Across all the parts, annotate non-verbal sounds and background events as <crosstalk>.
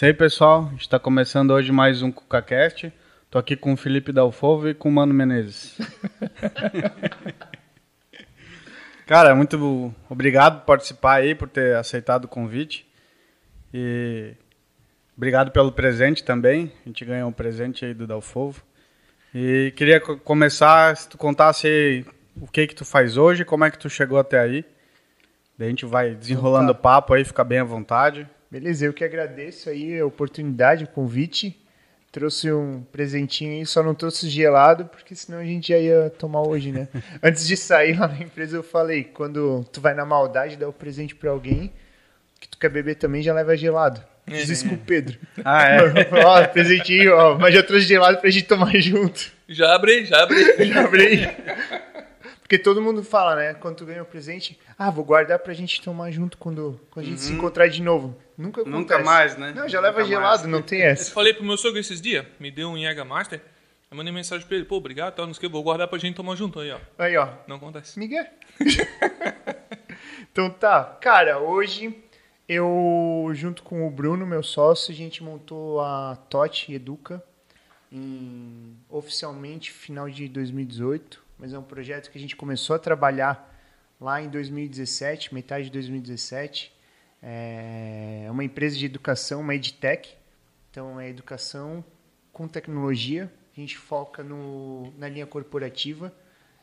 Isso aí, pessoal. A gente está começando hoje mais um CucaCast. Tô aqui com o Felipe Dalfovo e com o Mano Menezes. <laughs> Cara, muito obrigado por participar aí, por ter aceitado o convite. E obrigado pelo presente também. A gente ganhou um presente aí do Dalfovo. E queria começar, se tu contasse o que que tu faz hoje, como é que tu chegou até aí. Daí a gente vai desenrolando o papo aí, fica bem à vontade. Beleza, eu que agradeço aí a oportunidade, o convite. Trouxe um presentinho aí, só não trouxe gelado, porque senão a gente já ia tomar hoje, né? <laughs> Antes de sair lá na empresa, eu falei, quando tu vai na maldade dar o presente pra alguém, que tu quer beber também, já leva gelado. Fiz isso com o Pedro. Ah, é? <laughs> ó, presentinho, ó, mas já trouxe gelado pra gente tomar <laughs> junto. Já abri, já abri. Já abri. Porque todo mundo fala, né? Quando tu ganha o presente, ah, vou guardar pra gente tomar junto quando, quando a gente se encontrar de novo. Nunca acontece. Nunca mais, né? Não, já leva Nunca gelado, mais. não tem Eu essa. falei pro meu sogro esses dias, me deu um Jäger Master. Eu mandei mensagem pra ele, pô, obrigado, tal, não sei o que, vou guardar pra gente tomar junto aí, ó. Aí, ó. Não acontece. Miguel. <laughs> então tá. Cara, hoje eu, junto com o Bruno, meu sócio, a gente montou a TOT Educa em oficialmente final de 2018, mas é um projeto que a gente começou a trabalhar lá em 2017, metade de 2017. É uma empresa de educação, uma edtech. Então é educação com tecnologia. A gente foca no, na linha corporativa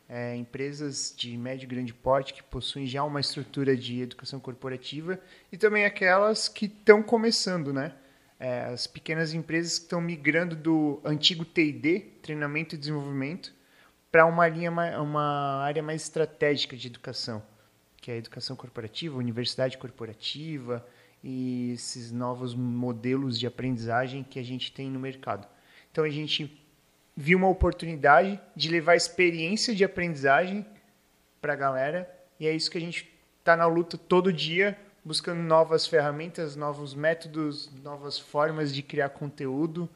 é, empresas de médio e grande porte que possuem já uma estrutura de educação corporativa e também aquelas que estão começando, né? É, as pequenas empresas que estão migrando do antigo T&D, treinamento e desenvolvimento, para uma linha, ma- uma área mais estratégica de educação, que é a educação corporativa, universidade corporativa e esses novos modelos de aprendizagem que a gente tem no mercado. Então a gente viu uma oportunidade de levar experiência de aprendizagem para a galera e é isso que a gente está na luta todo dia buscando novas ferramentas, novos métodos, novas formas de criar conteúdo.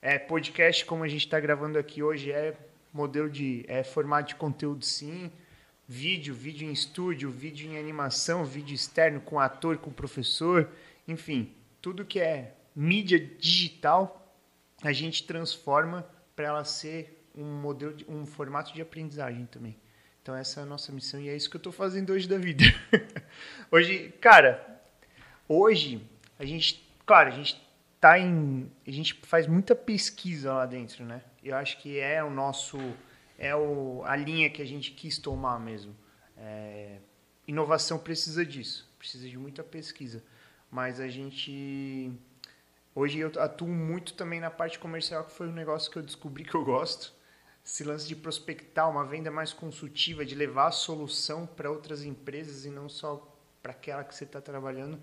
É, podcast, como a gente está gravando aqui hoje, é modelo de é formato de conteúdo sim. Vídeo, vídeo em estúdio, vídeo em animação, vídeo externo com ator, com professor, enfim, tudo que é mídia digital a gente transforma para ela ser um modelo, de, um formato de aprendizagem também. Então essa é a nossa missão e é isso que eu estou fazendo hoje da vida. <laughs> hoje, cara, hoje a gente, claro, a gente tá em, a gente faz muita pesquisa lá dentro, né? Eu acho que é o nosso, é o, a linha que a gente quis tomar mesmo. É, inovação precisa disso, precisa de muita pesquisa, mas a gente Hoje eu atuo muito também na parte comercial, que foi um negócio que eu descobri que eu gosto. Esse lance de prospectar uma venda mais consultiva, de levar a solução para outras empresas e não só para aquela que você está trabalhando,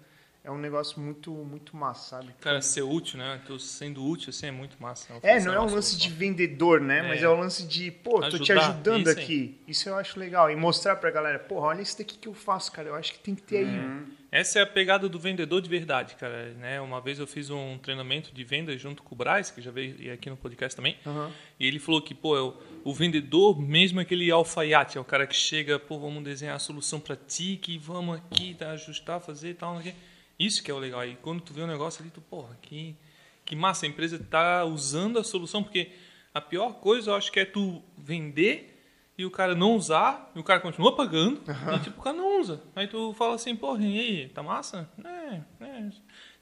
é um negócio muito muito massa, sabe? Cara, ser útil, né? Tô sendo útil, assim, é muito massa. É, não é um lance de vendedor, né? Mas É. é um lance de, pô, tô te Ajudar, ajudando isso aqui. Isso eu acho legal. E mostrar pra galera, porra, olha isso daqui que eu faço, cara. Eu acho que tem que ter aí. Essa é a pegada do vendedor de verdade, cara. Né? Uma vez eu fiz um treinamento de venda junto com o Braz, que já veio aqui no podcast também. Aham. E ele falou que, pô, é o, vendedor, mesmo aquele alfaiate, é o cara que chega, pô, vamos desenhar a solução pra ti, que vamos aqui, tá, ajustar, fazer e tal. não sei. Isso que é o legal. E quando tu vê um negócio ali, tu, porra, que, que massa, a empresa tá usando a solução, porque a pior coisa eu acho que é tu vender e o cara não usar, e o cara continua pagando, e tipo, o cara não usa. Aí tu fala assim, porra, e aí, tá massa? É, é.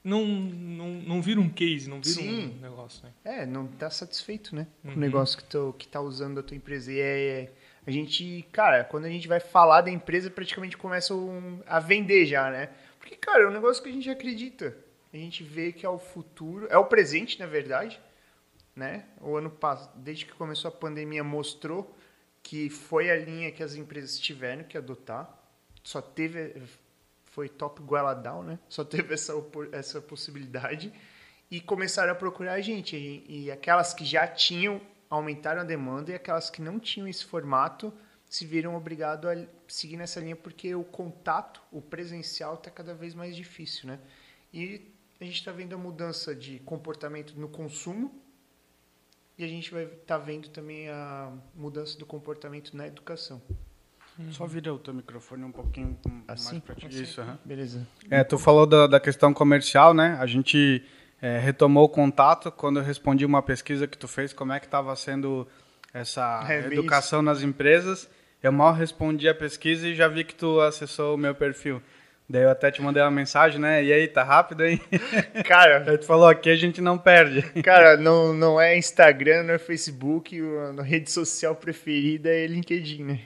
Não, não, não vira um case, não vira Sim. um negócio, né? É, não tá satisfeito, né? Com Uhum. o negócio que, tu, que tá usando a tua empresa. E é, a gente, cara, quando a gente vai falar da empresa, praticamente começa um- a vender já, né? Porque, cara, é um negócio que a gente acredita. A gente vê que é o futuro, é o presente, na verdade, né? O ano passado, desde que começou a pandemia, mostrou que foi a linha que as empresas tiveram que adotar. Só teve, foi top down, né? Só teve essa, essa possibilidade e começaram a procurar a gente. E, e aquelas que já tinham aumentaram a demanda e aquelas que não tinham esse formato se viram obrigados a seguir nessa linha porque o contato, o presencial está cada vez mais difícil, né? E a gente está vendo a mudança de comportamento no consumo e a gente vai estar vendo também a mudança do comportamento na educação. Só vira o teu microfone um pouquinho Assim? mais pra ti. Isso, aham. Beleza. É, tu falou da, da questão comercial, né? A gente é, retomou o contato quando eu respondi uma pesquisa que tu fez, como é que estava sendo essa É, educação nas empresas. Eu mal respondi a pesquisa e já vi que tu acessou o meu perfil. Daí eu até te mandei uma mensagem, né? E aí, tá rápido, hein? <laughs> Cara, <laughs> Aí tu falou, aqui a gente não perde. <laughs> cara, não, não é Instagram, não é Facebook, a rede social preferida é LinkedIn, né?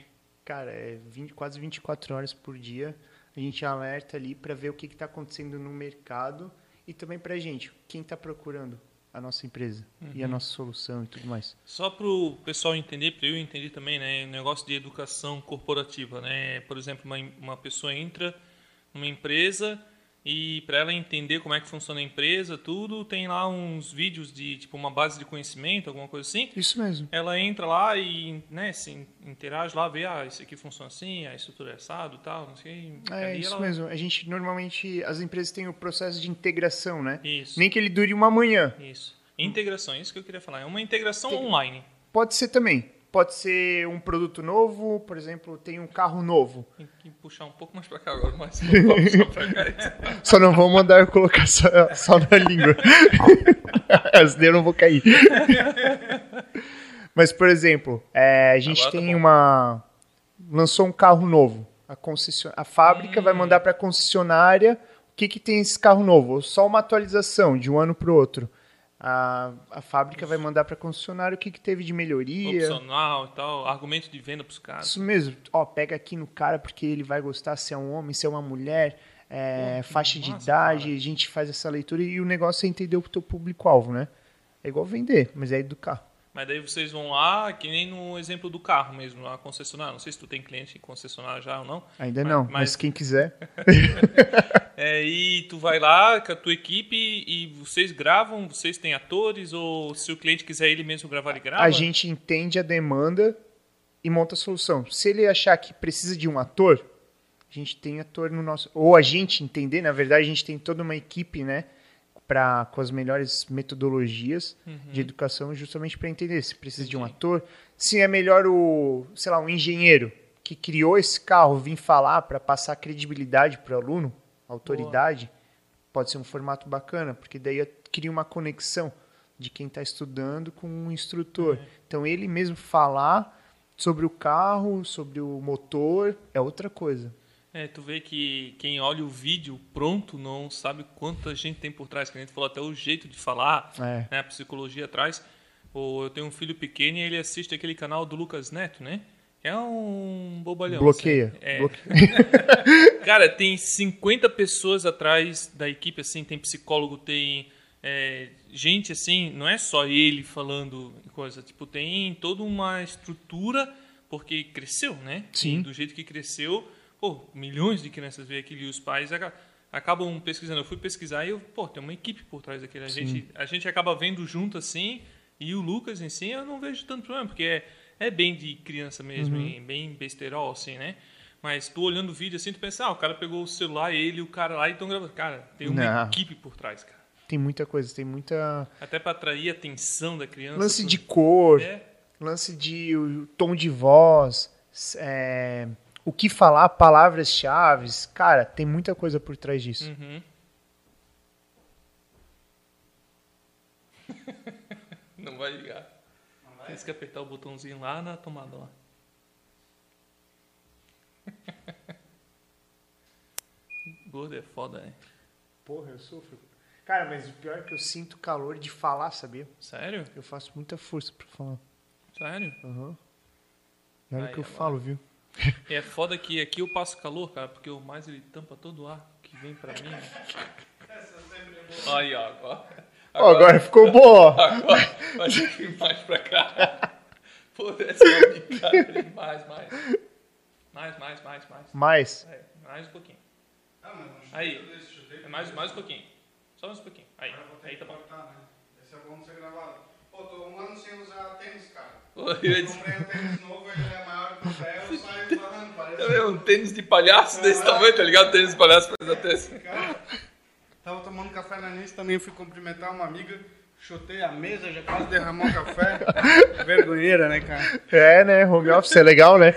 Cara, é 20, quase 24 horas por dia. A gente alerta ali para ver o que está acontecendo no mercado e também pra gente, quem está procurando a nossa empresa e a nossa solução e tudo mais. Só para o pessoal entender, para eu entender também, né, o negócio de educação corporativa, né? Por exemplo, uma, uma pessoa entra numa empresa e para ela entender como é que funciona a empresa, tudo, tem lá uns vídeos de tipo uma base de conhecimento, alguma coisa assim. Isso mesmo. Ela entra lá e, né, se interage lá, vê, ah, isso aqui funciona assim, a estrutura é assado, tal, não sei. É isso ela- mesmo. A gente normalmente as empresas têm o processo de integração, né? Isso. Nem que ele dure uma manhã. Isso. Integração, isso que eu queria falar. É uma integração online. Pode ser também. Pode ser um produto novo, por exemplo, tem um carro novo. Tem que puxar um pouco mais pra cá agora, mas <laughs> só não vão mandar eu colocar só, só na língua. <laughs> As eu não vou cair. Mas, por exemplo, é, a gente Agora tá tem bom. uma. Lançou um carro novo. A, concession... a fábrica vai mandar para a concessionária o que, que tem esse carro novo. Só uma atualização de um ano para o outro. A, a fábrica vai mandar para a concessionária o que, que teve de melhoria. Opcional e tal, argumento de venda pros caras. Isso mesmo. Ó, pega aqui no cara porque ele vai gostar se é um homem, se é uma mulher, é, Pô, faixa de massa, idade, cara. a gente faz essa leitura e o negócio é entender o teu público-alvo, né? É igual vender, mas é educar. Mas daí vocês vão lá, que nem no exemplo do carro mesmo, a concessionária. Não sei se tu tem cliente em concessionária já ou não. Ainda Mas- não, mas, mas- quem quiser. <laughs> É, e tu vai lá com a tua equipe e vocês gravam, vocês têm atores, ou se o cliente quiser ele mesmo gravar, ele grava? A gente entende a demanda e monta a solução. Se ele achar que precisa de um ator, a gente tem ator no nosso. Ou a gente entender, na verdade, a gente tem toda uma equipe, né? Pra, com as melhores metodologias de educação, justamente para entender se precisa de um Entendi. ator. Se é melhor o, sei lá, um engenheiro que criou esse carro vir falar para passar credibilidade para o aluno, autoridade, pode ser um formato bacana, porque daí cria uma conexão de quem está estudando com o instrutor. Então ele mesmo falar sobre o carro, sobre o motor, é outra coisa. É, tu vê que quem olha o vídeo pronto não sabe quanta gente tem por trás. Que a gente falou até o jeito de falar, É. né, a psicologia atrás. Ou eu tenho um filho pequeno e ele assiste aquele canal do Lucas Neto, né? É um bobalhão. Bloqueia. assim. É. Bloque- <laughs> Cara, tem 50 pessoas atrás da equipe, assim, tem psicólogo, tem é, gente, assim, não é só ele falando coisa, tipo, tem toda uma estrutura, porque cresceu, né? Sim. E do jeito que cresceu, pô, milhões de crianças veem aquilo e os pais aca- acabam pesquisando. Eu fui pesquisar e eu, pô, tem uma equipe por trás daquilo. A gente, a gente acaba vendo junto, assim, e o Lucas em si eu não vejo tanto problema, porque é, é bem de criança mesmo, e bem besterol, assim, né? Mas tu olhando o vídeo assim, tu pensa, ah, o cara pegou o celular, ele e o cara lá e estão gravando. Cara, tem uma Não. equipe por trás, cara. Tem muita coisa, tem muita Até pra atrair a atenção da criança. lance tudo. de cor, É, lance de o tom de voz, é, o que falar, palavras-chave. Cara, tem muita coisa por trás disso. Uhum. <laughs> Não vai ligar. Tem que apertar o botãozinho lá na tomada lá. <laughs> Gordo é foda, né? Porra, eu sofro. Cara, mas o pior é que eu sinto calor de falar, sabia? Sério? Eu faço muita força pra falar. Sério? Aham. Olha o Aí, que eu agora. falo, viu? É foda que aqui eu passo calor, cara, porque o mais ele tampa todo o ar que vem pra mim. né? Aí, ó, agora. Ó, agora ficou bom. Agora vai ter que ir mais pra cá. Pô, bicada ali. Mais, mais. Mais, mais, mais, mais. Mas, É, mais um pouquinho. Aí. É mais, mais um pouquinho. Só mais um pouquinho. Aí, aí tá bom. Esse é bom de ser gravado. Pô, tô um ano sem usar tênis, cara. Eu dizer- Comprei um tênis novo, ele é maior que o pé, eu saio <laughs> esbarrando, parece. É um tênis de palhaço desse tamanho, tá ligado? Tênis de palhaço faz até assim. Cara, tava tomando café na Nice, também fui cumprimentar uma amiga, chutei a mesa, já quase derramou o café. <laughs> Vergonheira, né, cara? é, né? Home office é legal, né?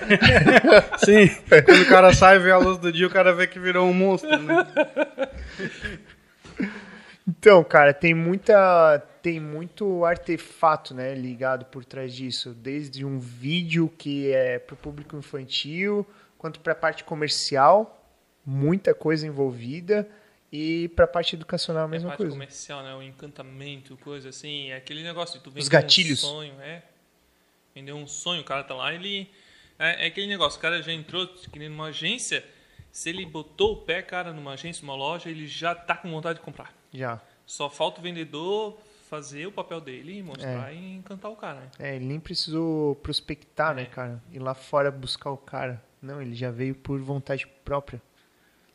<laughs> Sim, quando o cara sai e vê a luz do dia, o cara vê que virou um monstro, né? Então, cara, tem muita tem muito artefato, né, ligado por trás disso, desde um vídeo que é para o público infantil, quanto para a parte comercial, muita coisa envolvida e para a parte educacional a mesma é a parte coisa. comercial, né? O encantamento, coisa assim, é aquele negócio de tu vender um sonho, é. Vender um sonho, o cara tá lá, ele é, é aquele negócio, o cara já entrou que nem numa agência, se ele botou o pé, cara, numa agência, numa loja, ele já tá com vontade de comprar. Já. Só falta o vendedor fazer o papel dele, mostrar e encantar o cara. Né? É, ele nem precisou prospectar, né, É. cara? Ir lá fora buscar o cara. Não, ele já veio por vontade própria.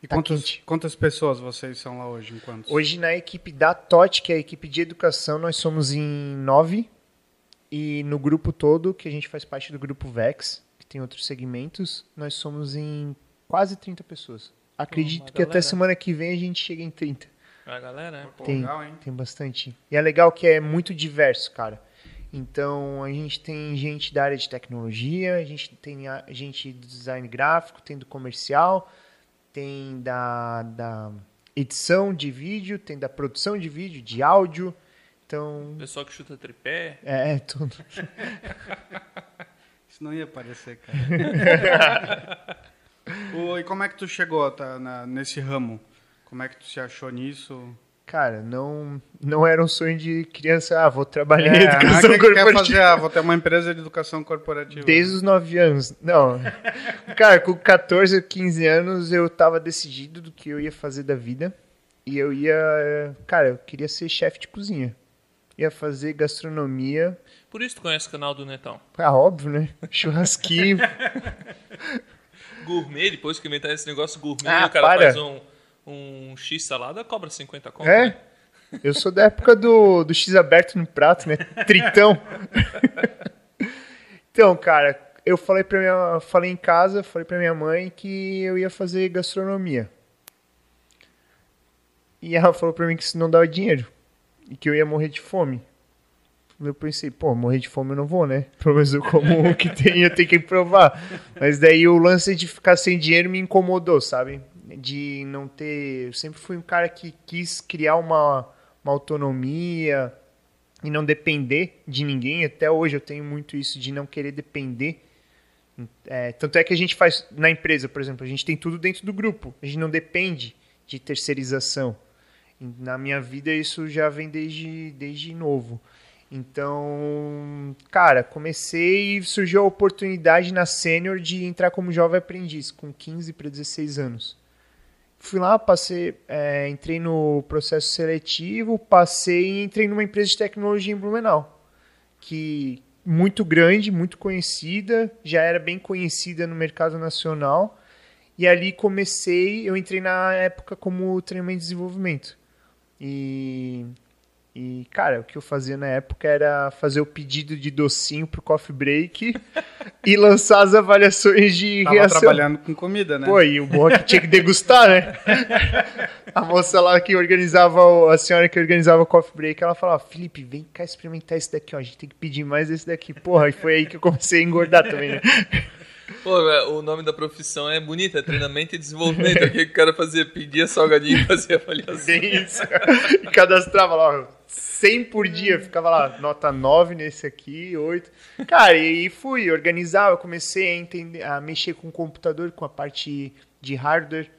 E Tá quantas, quente. quantas pessoas vocês são lá hoje? Enquanto? Hoje na equipe da TOT, que é a equipe de educação, nós somos em nove. E no grupo todo, que a gente faz parte do grupo VEX, que tem outros segmentos, nós somos em quase 30 pessoas. Acredito uma que até galera. semana que vem a gente chega em 30. A galera? Pô, Tem, legal, hein? tem bastante. E é legal que é muito diverso, cara. Então, a gente tem gente da área de tecnologia, a gente tem a gente do design gráfico, tem do comercial, tem da, da edição de vídeo, tem da produção de vídeo, de áudio. Então, Pessoal que chuta tripé. é, é tudo. <laughs> Isso não ia aparecer, cara. <laughs> Ô, e como é que tu chegou tá, na- nesse ramo? Como é que tu se achou nisso? Cara, não, não era um sonho de criança, ah, vou trabalhar em É, educação ah, que que quer corporativa. fazer? Ah, vou ter uma empresa de educação corporativa. Desde os 9 anos. Não. Cara, com 14 ou 15 anos eu tava decidido do que eu ia fazer da vida. E eu ia. Cara, eu queria ser chefe de cozinha. Ia fazer gastronomia. Por isso tu conhece o canal do Netão. Ah, óbvio, né? Churrasquinho. <laughs> Gourmet, depois que inventar esse negócio gourmet, Ah, o cara para. faz um, um X salada, cobra 50 conto. É? né? Eu sou da época do, do X aberto no prato, né? Tritão. <laughs> então, cara, eu falei pra minha, falei em casa, falei pra minha mãe que eu ia fazer gastronomia. E ela falou pra mim que isso não dava dinheiro e que eu ia morrer de fome. Eu pensei, pô, morrer de fome eu não vou, né? Pelo menos eu como o que tem, eu tenho que provar. Mas daí o lance de ficar sem dinheiro me incomodou, sabe? De não ter. Eu sempre fui um cara que quis criar uma, uma autonomia e não depender de ninguém. Até hoje eu tenho muito isso de não querer depender. É, tanto é que a gente faz na empresa, por exemplo, a gente tem tudo dentro do grupo. A gente não depende de terceirização. Na minha vida isso já vem desde, desde novo. Então, cara, comecei e surgiu a oportunidade na Sênior de entrar como jovem aprendiz, com 15 para 16 anos. Fui lá, passei, é, entrei no processo seletivo, passei e entrei numa empresa de tecnologia em Blumenau, que muito grande, muito conhecida, já era bem conhecida no mercado nacional. E ali comecei, eu entrei na época como treinamento de desenvolvimento. E e, cara, o que eu fazia na época era fazer o pedido de docinho pro coffee break <laughs> e lançar as avaliações de Tava reação. trabalhando com comida, né? Pô, e o bom é que tinha que degustar, né? <laughs> A moça lá que organizava, a senhora que organizava o coffee break, ela falava, Felipe, vem cá experimentar esse daqui, ó, a gente tem que pedir mais desse daqui. Porra, e foi aí que eu comecei a engordar também, né? <laughs> Pô, é, o nome da profissão é bonito, é treinamento e desenvolvimento. O que o cara fazia? Pedia salgadinho e fazia avaliação. Bem isso. E cadastrava lá, ó, 100 por dia, ficava lá, nota 9 nesse aqui, 8. Cara, e fui, organizava, comecei a entender, a mexer com o computador, com a parte de hardware,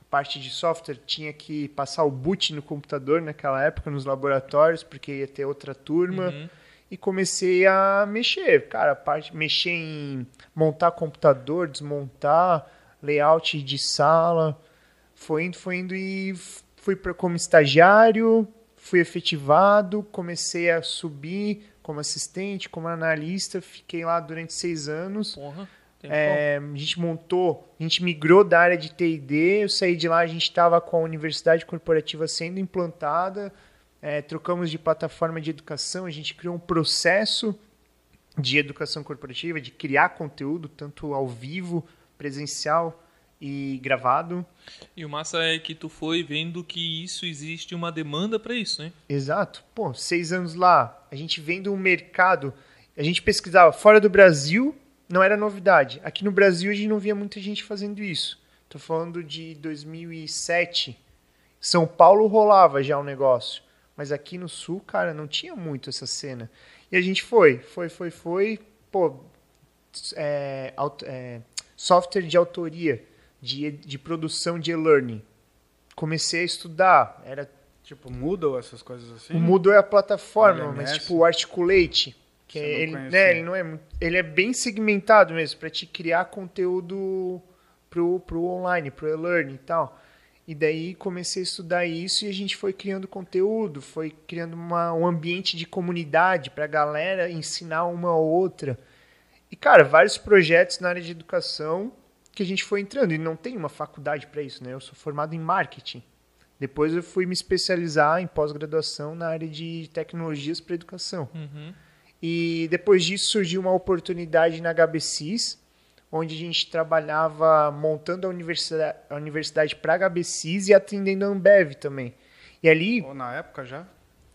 a parte de software, tinha que passar o boot no computador naquela época, nos laboratórios, porque ia ter outra turma. Uhum. E comecei a mexer, cara, a parte, mexer em montar computador, desmontar, layout de sala. Foi indo, foi indo e fui pra, como estagiário, fui efetivado, comecei a subir como assistente, como analista, fiquei lá durante seis anos. Porra. É, a gente montou, a gente migrou da área de TD, eu saí de lá, a gente estava com a universidade corporativa sendo implantada, é, trocamos de plataforma de educação, a gente criou um processo de educação corporativa, de criar conteúdo, tanto ao vivo, presencial e gravado. E o massa é que tu foi vendo que isso existe uma demanda pra isso, né? Exato. Pô, seis anos lá, a gente vendo um mercado, a gente pesquisava fora do Brasil, não era novidade. Aqui no Brasil a gente não via muita gente fazendo isso. Tô falando de 2007. São Paulo rolava já o negócio. Mas aqui no sul, cara, não tinha muito essa cena. E a gente foi, foi, foi, foi. Pô, é, é, software de autoria, de, de produção de e-learning. Comecei a estudar. Era Tipo, Moodle, essas coisas assim? O Moodle é a plataforma, mas tipo o Articulate, que é, ele, né, ele não é ele é bem segmentado mesmo para te criar conteúdo pro pro online, pro e-learning e tal. E daí comecei a estudar isso e a gente foi criando conteúdo, foi criando uma, um ambiente de comunidade para a galera ensinar uma ou outra. E cara, vários projetos na área de educação que a gente foi entrando e não tem uma faculdade para isso, né? Eu sou formado em marketing. Depois eu fui me especializar em pós-graduação na área de tecnologias para educação. Uhum. E depois disso surgiu uma oportunidade na HBCIS, onde a gente trabalhava montando a universidade, a universidade para HBCIS e atendendo a Ambev também. E ali... Ou na época já?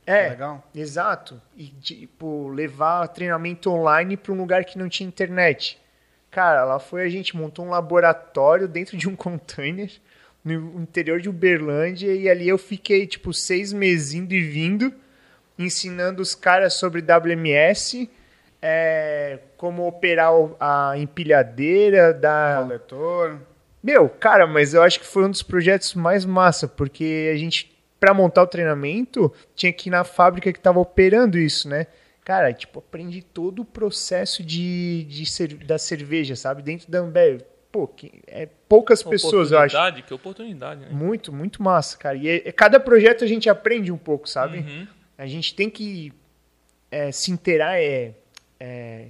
É, Legal. exato. E, tipo, levar treinamento online para um lugar que não tinha internet. Cara, lá foi a gente montou um laboratório dentro de um <laughs> container no interior de Uberlândia e ali eu fiquei tipo seis meses indo e vindo ensinando os caras sobre WMS, é, como operar a empilhadeira da coletor. Meu, cara, mas eu acho que foi um dos projetos mais massa, porque a gente para montar o treinamento tinha que ir na fábrica que estava operando isso, né? Cara, tipo, aprendi todo o processo de, de da cerveja, sabe? Dentro da Ambev pô, que é poucas pessoas, eu acho. Oportunidade, que oportunidade, né? Muito, muito massa, cara. E é, é, cada projeto a gente aprende um pouco, sabe? Uhum. A gente tem que é, se inteirar, é, é,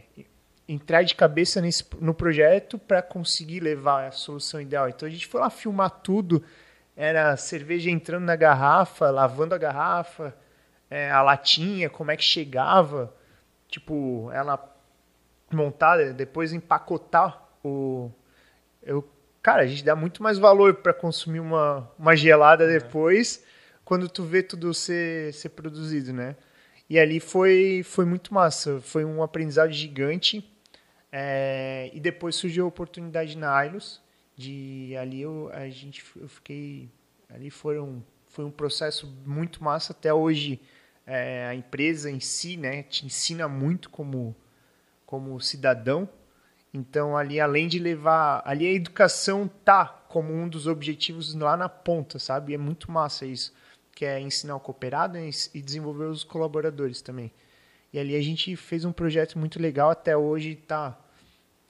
entrar de cabeça nesse, no projeto para conseguir levar a solução ideal. Então a gente foi lá filmar tudo. Era cerveja entrando na garrafa, lavando a garrafa, é, a latinha, como é que chegava. Tipo, ela montada, depois empacotar o, eu, cara, a gente dá muito mais valor para consumir uma, uma gelada é. depois, quando tu vê tudo ser, ser produzido, né? E ali foi, foi muito massa, foi um aprendizado gigante. É, e depois surgiu a oportunidade na Ailos, de ali eu, a gente, eu fiquei, ali foram, foi um processo muito massa, até hoje é, a empresa em si, né, te ensina muito como, como cidadão, então, ali, além de levar. Ali a educação tá como um dos objetivos lá na ponta, sabe? E é muito massa isso. Que é ensinar o cooperado e desenvolver os colaboradores também. E ali a gente fez um projeto muito legal. Até hoje tá.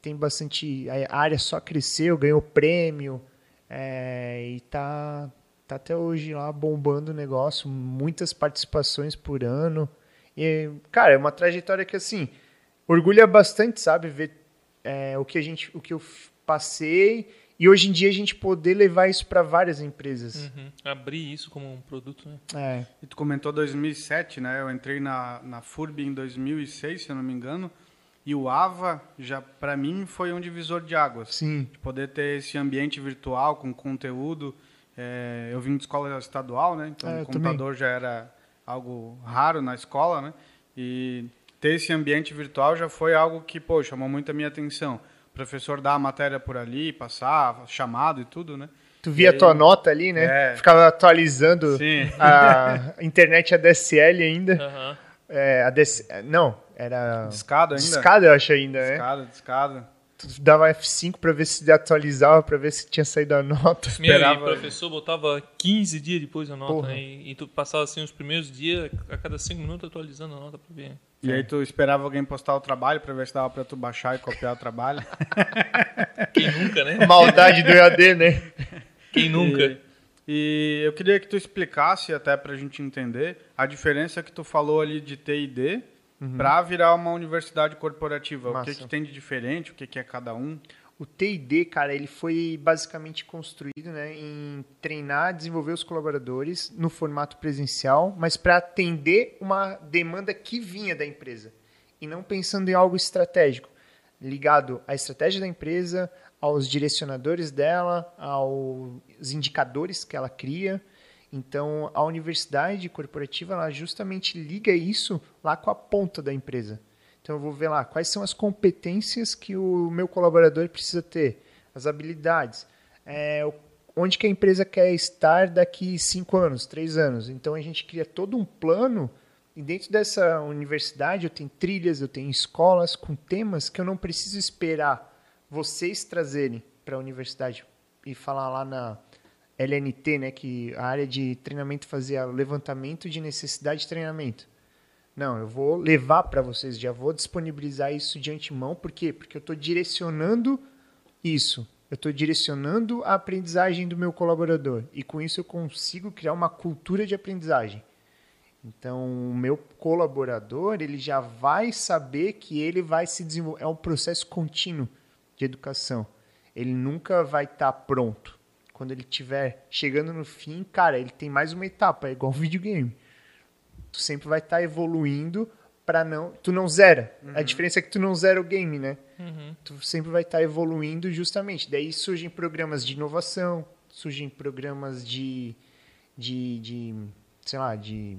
Tem bastante. A área só cresceu, ganhou prêmio. É, e tá, tá até hoje lá bombando o negócio. Muitas participações por ano. E, cara, é uma trajetória que, assim, orgulha bastante, sabe? Ver é, o que a gente, o que eu passei e hoje em dia a gente poder levar isso para várias empresas. Uhum. Abrir isso como um produto, né? É. E tu comentou 2007, né? Eu entrei na, na FURB em 2006, se eu não me engano. E o AVA, já para mim, foi um divisor de águas. Sim. De poder ter esse ambiente virtual com conteúdo. É, eu vim de escola estadual, né? Então é, o computador também. já era algo raro na escola, né? E ter esse ambiente virtual já foi algo que, pô, chamou muito a minha atenção. O professor dá a matéria por ali, passar, chamado e tudo, né? Tu via aí, tua nota ali, né? É. Ficava atualizando Sim. a <laughs> internet ADSL ainda. Uhum. É, ADS... Não, era... Discada ainda? Discada, eu acho ainda, né? Discada, discada. Dava F5 para ver se atualizava, para ver se tinha saído a nota. <laughs> Meu, esperava... e o professor botava 15 dias depois a nota, né? E, e, tu passava assim os primeiros dias, a cada 5 minutos atualizando a nota para ver. E aí tu esperava alguém postar o trabalho para ver se dava para tu baixar e copiar o trabalho. <laughs> Quem nunca, né? Maldade do EAD, né? Quem nunca? E, e eu queria que tu explicasse até para a gente entender a diferença que tu falou ali de T&D uhum. para virar uma universidade corporativa. Massa. O que, que tem de diferente? O que, que é cada um? O TID, cara, ele foi basicamente construído né, em treinar, desenvolver os colaboradores no formato presencial, mas para atender uma demanda que vinha da empresa e não pensando em algo estratégico, ligado à estratégia da empresa, aos direcionadores dela, aos indicadores que ela cria. Então, a universidade corporativa ela justamente liga isso lá com a ponta da empresa. Então eu vou ver lá quais são as competências que o meu colaborador precisa ter, as habilidades, é, onde que a empresa quer estar daqui cinco anos, três anos. Então a gente cria todo um plano e dentro dessa universidade eu tenho trilhas, eu tenho escolas com temas que eu não preciso esperar vocês trazerem para a universidade e falar lá na LNT, né, que a área de treinamento fazia levantamento de necessidade de treinamento. Não, eu vou levar para vocês, já vou disponibilizar isso de antemão, por quê? Porque eu estou direcionando isso. Eu estou direcionando a aprendizagem do meu colaborador e com isso eu consigo criar uma cultura de aprendizagem. Então, o meu colaborador, ele já vai saber que ele vai se desenvolver. É um processo contínuo de educação. Ele nunca vai estar tá pronto. Quando ele estiver chegando no fim, cara, ele tem mais uma etapa, é igual um videogame. Tu sempre vai estar tá evoluindo para não. Tu não zera. Uhum. A diferença é que tu não zera o game, né? Uhum. Tu sempre vai estar tá evoluindo justamente. Daí surgem programas de inovação, surgem programas de. de, de sei lá, de.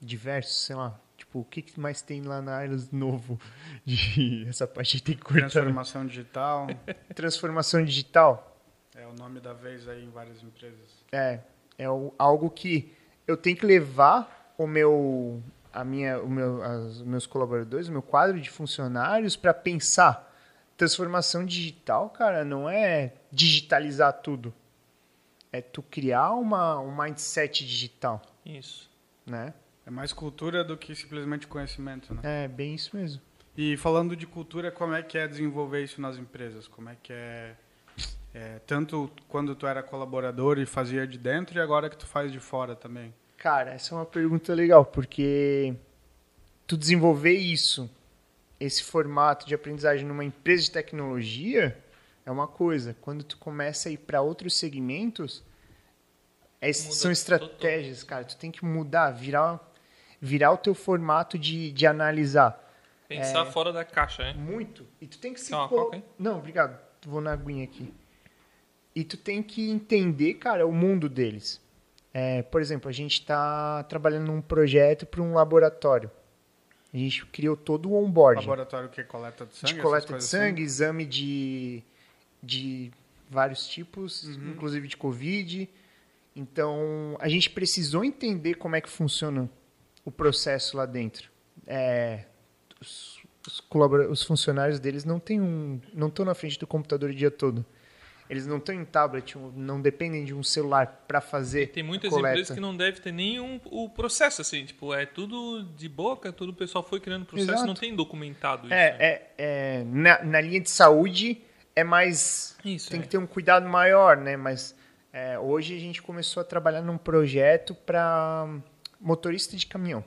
diversos, sei lá. Tipo, o que, que mais tem lá na Ailes novo? <laughs> De, essa parte tem que cortar. Transformação digital. <laughs> Transformação digital. É o nome da vez aí em várias empresas. É. É o, algo que eu tenho que levar o meu a minha, o meu, os meus colaboradores, o meu quadro de funcionários para pensar. Transformação digital, cara, não é digitalizar tudo. É tu criar uma, um mindset digital. Isso. Né? É mais cultura do que simplesmente conhecimento, né? É, bem isso mesmo. E falando de cultura, como é que é desenvolver isso nas empresas? Como é que é, é tanto quando tu era colaborador e fazia de dentro e agora que tu faz de fora também? Cara, essa é uma pergunta legal, porque tu desenvolver isso, esse formato de aprendizagem numa empresa de tecnologia, é uma coisa. Quando tu começa a ir para outros segmentos, é, são estratégias, cara. Tu tem que mudar, virar, virar o teu formato de, de analisar. Pensar é, fora da caixa, hein? Muito. E tu tem que se... Não, coca, Não, obrigado. Vou na aguinha aqui. E tu tem que entender, cara, o mundo deles. É, por exemplo, a gente está trabalhando num projeto para um laboratório. A gente criou todo o onboard. Laboratório que coleta de sangue? De coleta de sangue, assim? exame de, de vários tipos, uhum. inclusive de Covid. Então, a gente precisou entender como é que funciona o processo lá dentro. É, os, os, os funcionários deles não têm um, não estão na frente do computador o dia todo. Eles não estão em tablet, não dependem de um celular para fazer. E tem muitas empresas que não devem ter nenhum o processo assim, tipo é tudo de boca, todo o pessoal foi criando processo, Exato. não tem documentado. Isso, é, né? é, é na, na, linha de saúde é mais isso, tem é. que ter um cuidado maior, né? Mas é, hoje a gente começou a trabalhar num projeto para motorista de caminhão.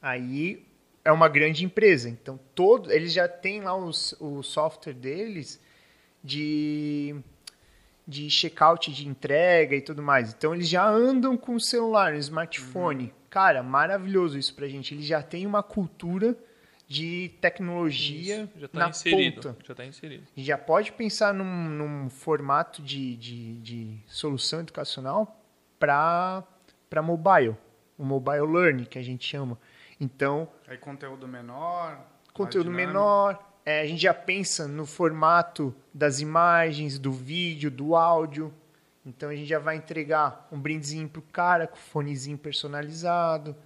Aí é uma grande empresa, então todo eles já têm lá os, o software deles de, de checkout de entrega e tudo mais. Então eles já andam com o celular, o smartphone. Uhum. Cara, maravilhoso isso pra gente. Eles já têm uma cultura de tecnologia isso, tá na inserido, ponta. Já está inserido. Já pode pensar num, num formato de, de, de, solução educacional para mobile. O mobile learning, que a gente chama. Então... Aí conteúdo menor... Conteúdo menor, é, a gente já pensa no formato das imagens, do vídeo, do áudio. Então a gente já vai entregar um brindezinho pro cara com fonezinho personalizado,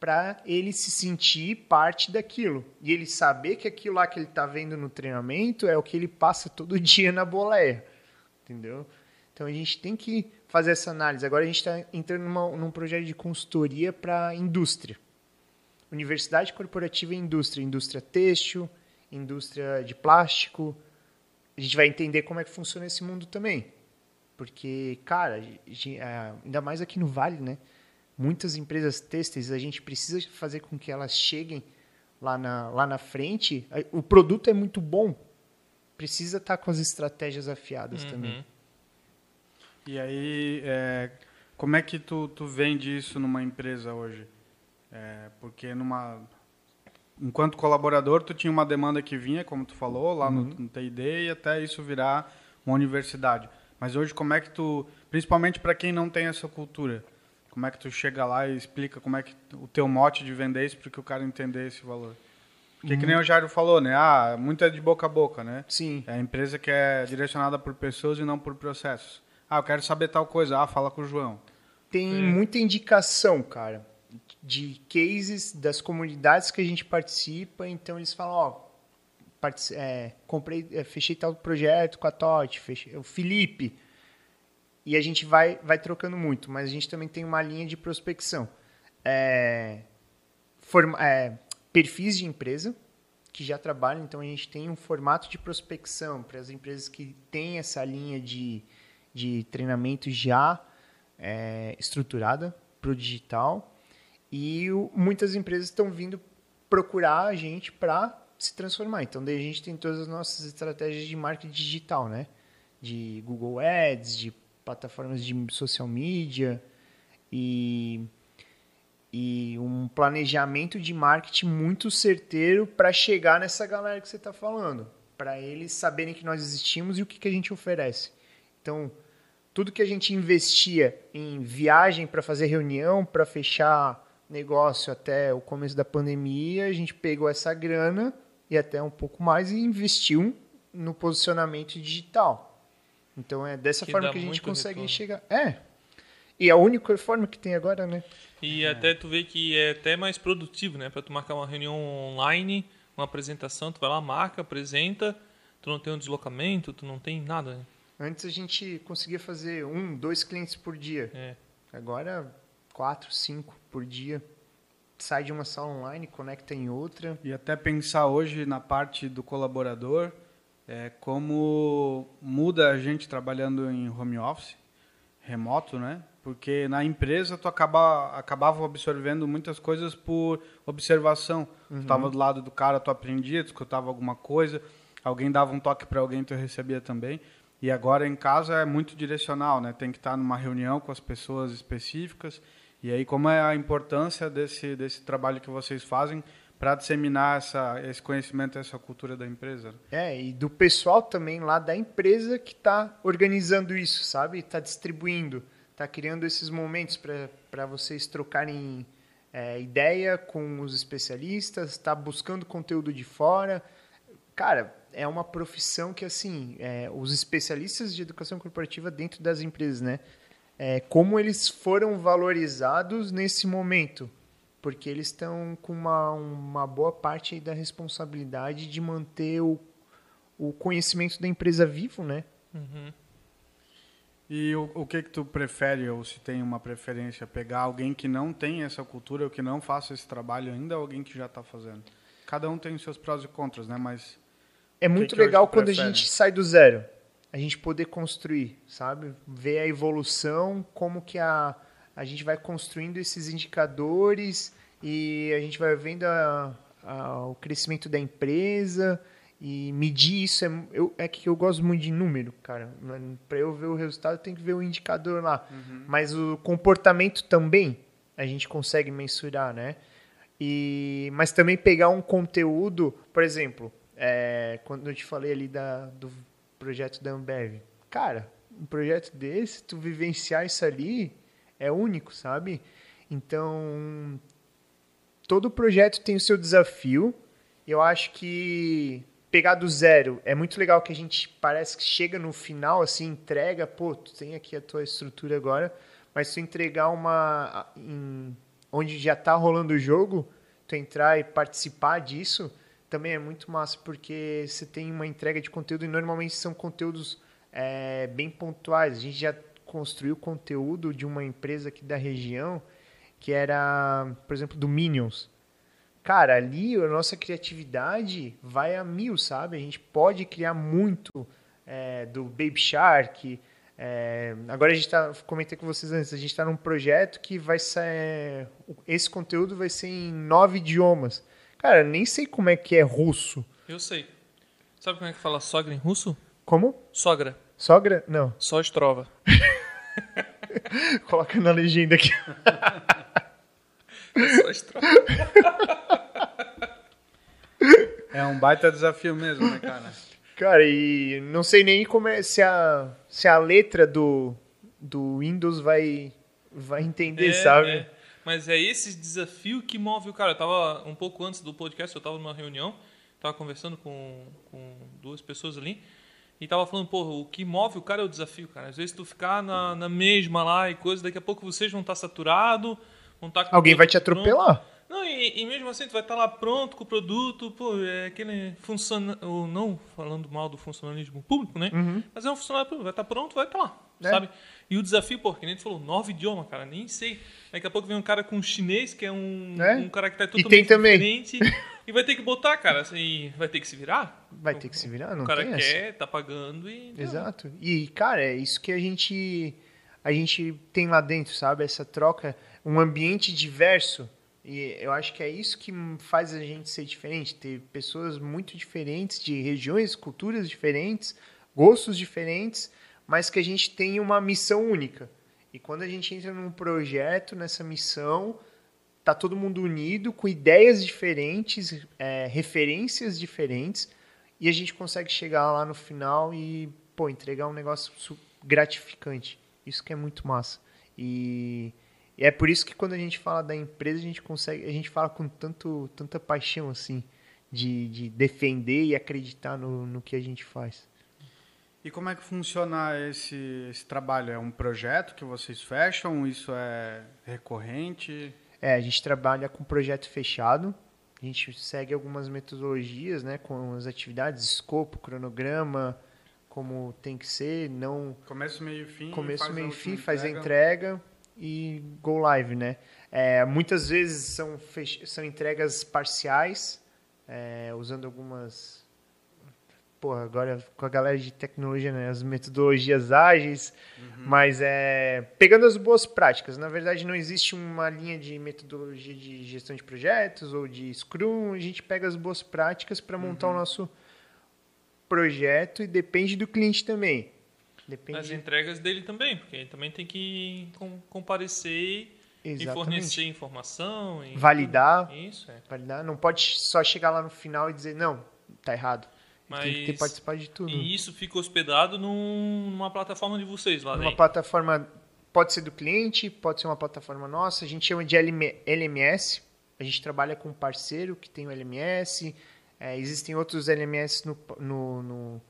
para ele se sentir parte daquilo e ele saber que aquilo lá que ele está vendo no treinamento é o que ele passa todo <laughs> dia na boleia, entendeu? Então a gente tem que fazer essa análise. Agora a gente está entrando numa, num projeto de consultoria para indústria, universidade corporativa e indústria, indústria têxtil, indústria de plástico. A gente vai entender como é que funciona esse mundo também. Porque, cara, é, ainda mais aqui no Vale, né? Muitas empresas têxteis, a gente precisa fazer com que elas cheguem lá na, lá na frente. O produto é muito bom, precisa estar com as estratégias afiadas uhum. também. E aí, é, como é que tu, tu vende isso numa empresa hoje? É, porque numa enquanto colaborador, tu tinha uma demanda que vinha, como tu falou, lá uhum. no, no TID, e até isso virar uma universidade. Mas hoje, como é que tu, principalmente para quem não tem essa cultura, como é que tu chega lá e explica como é que o teu mote de vender isso para que o cara entender esse valor? Porque que nem o Jairo falou, né? Ah, muito é de boca a boca, né? Sim. É a empresa que é direcionada por pessoas e não por processos. Ah, eu quero saber tal coisa. Ah, fala com o João. Tem muita indicação, cara, de cases das comunidades que a gente participa. Então eles falam, ó, é, comprei, é, fechei tal projeto com a Totti, fechei, o Felipe. E a gente vai, vai trocando muito, mas a gente também tem uma linha de prospecção. É, forma- é, perfis de empresa que já trabalham, então a gente tem um formato de prospecção para as empresas que têm essa linha de, de treinamento já é, estruturada para o digital e o- muitas empresas estão vindo procurar a gente para se transformar. Então, daí a gente tem todas as nossas estratégias de marketing digital, né? De Google Ads, de plataformas de social media e, e um planejamento de marketing muito certeiro para chegar nessa galera que você está falando, para eles saberem que nós existimos e o que, que a gente oferece. Então, tudo que a gente investia em viagem para fazer reunião, para fechar negócio até o começo da pandemia, a gente pegou essa grana e até um pouco mais e investiu no posicionamento digital. Então é dessa Que forma que a gente consegue retorno. chegar. É. E a única forma que tem agora, né? E até tu vê que é até mais produtivo, né? Pra tu marcar uma reunião online, uma apresentação, tu vai lá, marca, apresenta, tu não tem um deslocamento, tu não tem nada, né? Antes a gente conseguia fazer um, dois clientes por dia. É. Agora, quatro, cinco por dia. Sai de uma sala online, conecta em outra. E até pensar hoje na parte do colaborador, é, como muda a gente trabalhando em home office, remoto, né? Porque na empresa tu acaba, acabava absorvendo muitas coisas por observação. Tu estava do lado do cara, tu aprendia, tu escutava alguma coisa, alguém dava um toque para alguém, tu recebia também. E agora em casa é muito direcional, né? Tem que estar numa reunião com as pessoas específicas. E aí como é a importância desse desse trabalho que vocês fazem para disseminar essa, esse conhecimento, essa cultura da empresa? É, e do pessoal também lá da empresa que está organizando isso, sabe? Está distribuindo, está criando esses momentos para vocês trocarem é, ideia com os especialistas, está buscando conteúdo de fora. Cara, é uma profissão que, assim, é, os especialistas de educação corporativa dentro das empresas, né? É, como eles foram valorizados nesse momento, porque eles estão com uma, uma boa parte da responsabilidade de manter o, o conhecimento da empresa vivo, né? Uhum. E o, o que que tu prefere, ou se tem uma preferência, pegar alguém que não tem essa cultura, ou que não faça esse trabalho ainda, ou alguém que já está fazendo? Cada um tem os seus prós e contras, né? Mas É que muito que legal tu quando a gente sai do zero. A gente poder construir, sabe? Ver a evolução, como que a, a gente vai construindo esses indicadores e a gente vai vendo a- a- o crescimento da empresa e medir isso. É, eu, é que eu gosto muito de número, cara. Para eu ver o resultado, eu tenho que ver o indicador lá. Mas o comportamento também a gente consegue mensurar, né? E, mas também pegar um conteúdo, por exemplo, é, quando eu te falei ali da, do projeto da Ambev. Cara, um projeto desse, tu vivenciar isso ali é único, sabe? Então, todo projeto tem o seu desafio. Eu acho que pegar do zero é muito legal que a gente parece que chega no final, assim, entrega, pô, tu tem aqui a tua estrutura agora, mas tu entregar uma em- onde já tá rolando o jogo, tu entrar e participar disso, também é muito massa, porque você tem uma entrega de conteúdo e normalmente são conteúdos é, bem pontuais. A gente já construiu conteúdo de uma empresa aqui da região que era, por exemplo, do Minions. Cara, ali a nossa criatividade vai a mil, sabe? A gente pode criar muito é, do Baby Shark. é, agora a gente tá, comentei com vocês antes, a gente está num projeto que vai ser. Esse conteúdo vai ser em nove idiomas. Cara, nem sei como é que é russo. Eu sei. Sabe como é que fala sogra em russo? Como? Sogra. Sogra? Não. Só estrova. <laughs> Coloca na legenda aqui. <laughs> Só estrova. é um baita desafio mesmo, né, cara? Cara, e não sei nem como é, se a, se a letra do, do Windows vai, vai entender, É, sabe? é. Mas é esse desafio que move o cara. Eu tava um pouco antes do podcast, eu tava numa reunião, tava conversando com, com duas pessoas ali. E tava falando, porra, o que move o cara é o desafio, cara. Às vezes tu ficar na, na mesma lá e coisa, daqui a pouco vocês vão estar saturados, vão estar com Alguém vai te atropelar. pronto. Não, e, e mesmo assim tu vai estar lá pronto com o produto, pô, é aquele funciona, ou não falando mal do funcionalismo público, né? Mas é um funcionário público, vai estar pronto, vai estar lá, Uhum. É. sabe? E o desafio, pô, que nem tu falou, nove idiomas, cara, nem sei. Daqui a pouco vem um cara com chinês, que é um, É. um cara que tá totalmente diferente, e vai ter que botar, cara, assim, vai ter que se virar. Vai ter que se virar, não O cara tem essa. quer, tá pagando e... Exato. E, cara, é isso que a gente a gente tem lá dentro, sabe? Essa troca, um ambiente diverso. E eu acho que é isso que faz a gente ser diferente, ter pessoas muito diferentes, de regiões, culturas diferentes, gostos diferentes, mas que a gente tem uma missão única. E quando a gente entra num projeto, nessa missão, tá todo mundo unido, com ideias diferentes, é, referências diferentes, e a gente consegue chegar lá no final e, pô, entregar um negócio gratificante. Isso que é muito massa. E, e é por isso que quando a gente fala da empresa, a gente consegue, a gente fala com tanto, tanta paixão, assim, de, de defender e acreditar no, no que a gente faz. E como é que funciona esse, esse trabalho? É um projeto que vocês fecham? Isso é recorrente? É, a gente trabalha com projeto fechado. A gente segue algumas metodologias, né, com as atividades, escopo, cronograma, como tem que ser, não Começo, meio fim? começo, meio fim, faz a entrega e go live, né? É, muitas vezes são, fech- são entregas parciais, é, usando algumas... Pô, agora com a galera de tecnologia, né? As metodologias ágeis, mas é pegando as boas práticas. Na verdade, não existe uma linha de metodologia de gestão de projetos ou de Scrum. A gente pega as boas práticas para montar o nosso projeto e depende do cliente também. Depende As entregas dele também, porque ele também tem que com- comparecer e Exatamente. fornecer informação. E Validar. Isso, é. validar. Não pode só chegar lá no final e dizer, não, tá errado. Mas... Tem que ter participar de tudo. E isso fica hospedado num- numa plataforma de vocês lá Uma dentro. plataforma pode ser do cliente, pode ser uma plataforma nossa. A gente chama de LM LMS. A gente trabalha com um parceiro que tem o LMS. É, existem outros LMS no, no, no,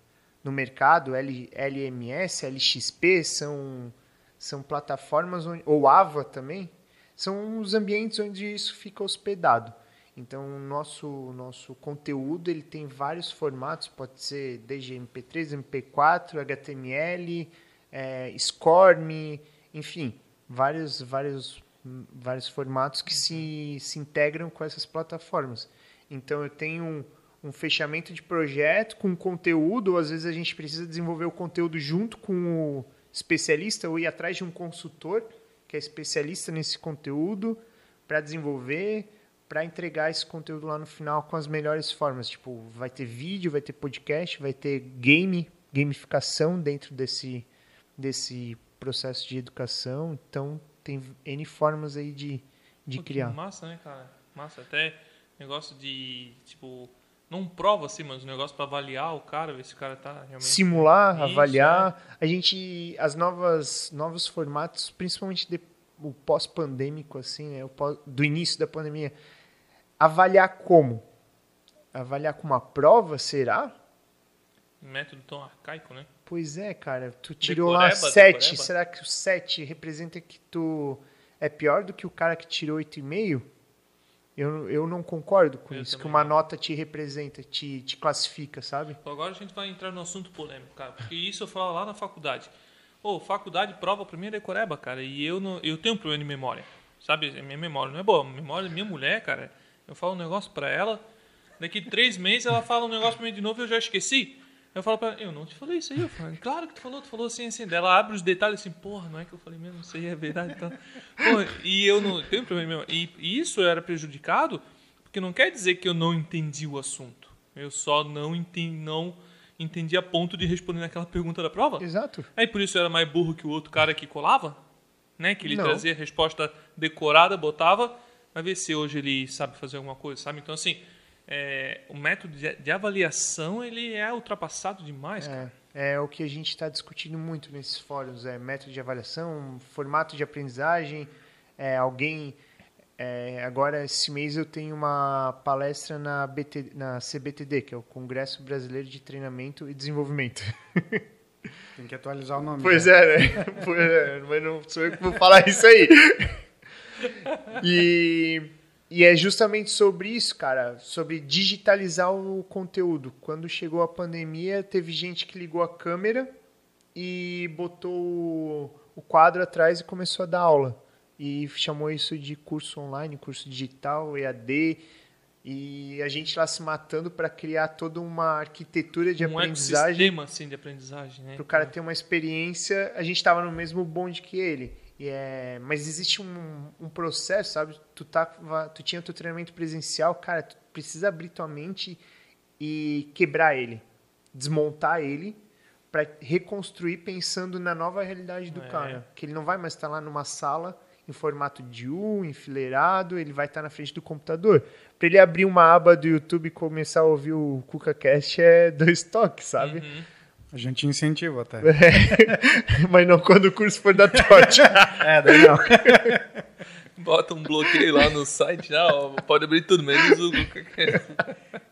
no mercado, L, LMS, LXP, são, são plataformas, onde, ou AVA também, são os ambientes onde isso fica hospedado. Então, o nosso, nosso conteúdo ele tem vários formatos, pode ser desde MP3, MP4, HTML, é, SCORM, enfim, vários, vários, vários formatos que se, se integram com essas plataformas. Então, eu tenho um, um fechamento de projeto com conteúdo, ou às vezes a gente precisa desenvolver o conteúdo junto com o especialista ou ir atrás de um consultor que é especialista nesse conteúdo para desenvolver, para entregar esse conteúdo lá no final com as melhores formas. Tipo, vai ter vídeo, vai ter podcast, vai ter game, gamificação dentro desse, desse processo de educação. Então, tem N formas aí de, de Pô, criar. Massa, né, cara? Massa. Até negócio de, tipo, não prova assim, mas um negócio pra avaliar o cara, ver se o cara tá realmente. simular, Isso, avaliar. A gente, as novas, novos formatos, principalmente de, o pós-pandêmico, assim, né, pós, do início da pandemia, avaliar como? Avaliar com uma prova, será? Um método tão arcaico, né? Pois é, cara. Tu tirou lá Decoreba, 7. decoreba. Será que o 7 representa que tu é pior do que o cara que tirou 8,5? Eu, eu não concordo com Eu isso. Que uma não. nota te representa, te, te classifica, sabe? Agora a gente vai entrar no assunto polêmico, cara. Porque isso eu falo lá na faculdade. Ô, faculdade prova pra mim é decoreba, cara. E eu, não, eu tenho um problema de memória. Sabe? Minha memória não é boa. A memória da minha mulher, cara. Eu falo um negócio pra ela. Daqui três meses ela fala um negócio pra mim de novo e eu já esqueci. Eu falo pra ela, eu não te falei isso aí. Eu falo, claro que tu falou, tu falou assim, assim. Daí Ela abre os detalhes assim, porra, não é que eu falei mesmo, isso aí é verdade. Então. Porra, e eu não tenho problema de memória. E, isso era prejudicado porque não quer dizer que eu não entendi o assunto. Eu só não entendi, não entendi a ponto de responder naquela pergunta da prova. Exato. Aí por isso era mais burro que o outro cara que colava, né? Que ele Não. trazia a resposta decorada, botava, vai ver se hoje ele sabe fazer alguma coisa, sabe? Então assim, é, o método de, de avaliação ele é ultrapassado demais, cara. É, é o que a gente está discutindo muito nesses fóruns, é método de avaliação, formato de aprendizagem, é, alguém É, agora, esse mês eu tenho uma palestra na, BT, na CBTD, que é o Congresso Brasileiro de Treinamento e Desenvolvimento. <laughs> Tem que atualizar o nome. Pois né? é, né? <laughs> Pois é, mas não sou eu que vou falar isso aí. E, e é justamente sobre isso, cara, sobre digitalizar o conteúdo. Quando chegou a pandemia, teve gente que ligou a câmera e botou o- o quadro atrás e começou a dar aula. E chamou isso de curso online, curso digital, EAD. E a gente lá se matando para criar toda uma arquitetura de um aprendizagem ecossistema assim, de aprendizagem, né? para o cara ter uma experiência. A gente estava no mesmo bonde que ele. E é, mas existe um, um processo, sabe? Tu, tá, tu tinha teu treinamento presencial, cara, tu precisa abrir tua mente e quebrar ele, desmontar ele para reconstruir pensando na nova realidade do É. cara. Que ele não vai mais estar lá numa sala em formato de U, enfileirado, ele vai estar na frente do computador. Para ele abrir uma aba do YouTube e começar a ouvir o KukaCast é dois toques, sabe? Uhum. A gente incentiva até. <laughs> Mas não quando o curso for da TOT. <laughs> é, daí não. <laughs> Bota um bloqueio lá no site, ah, ó, pode abrir tudo, menos o.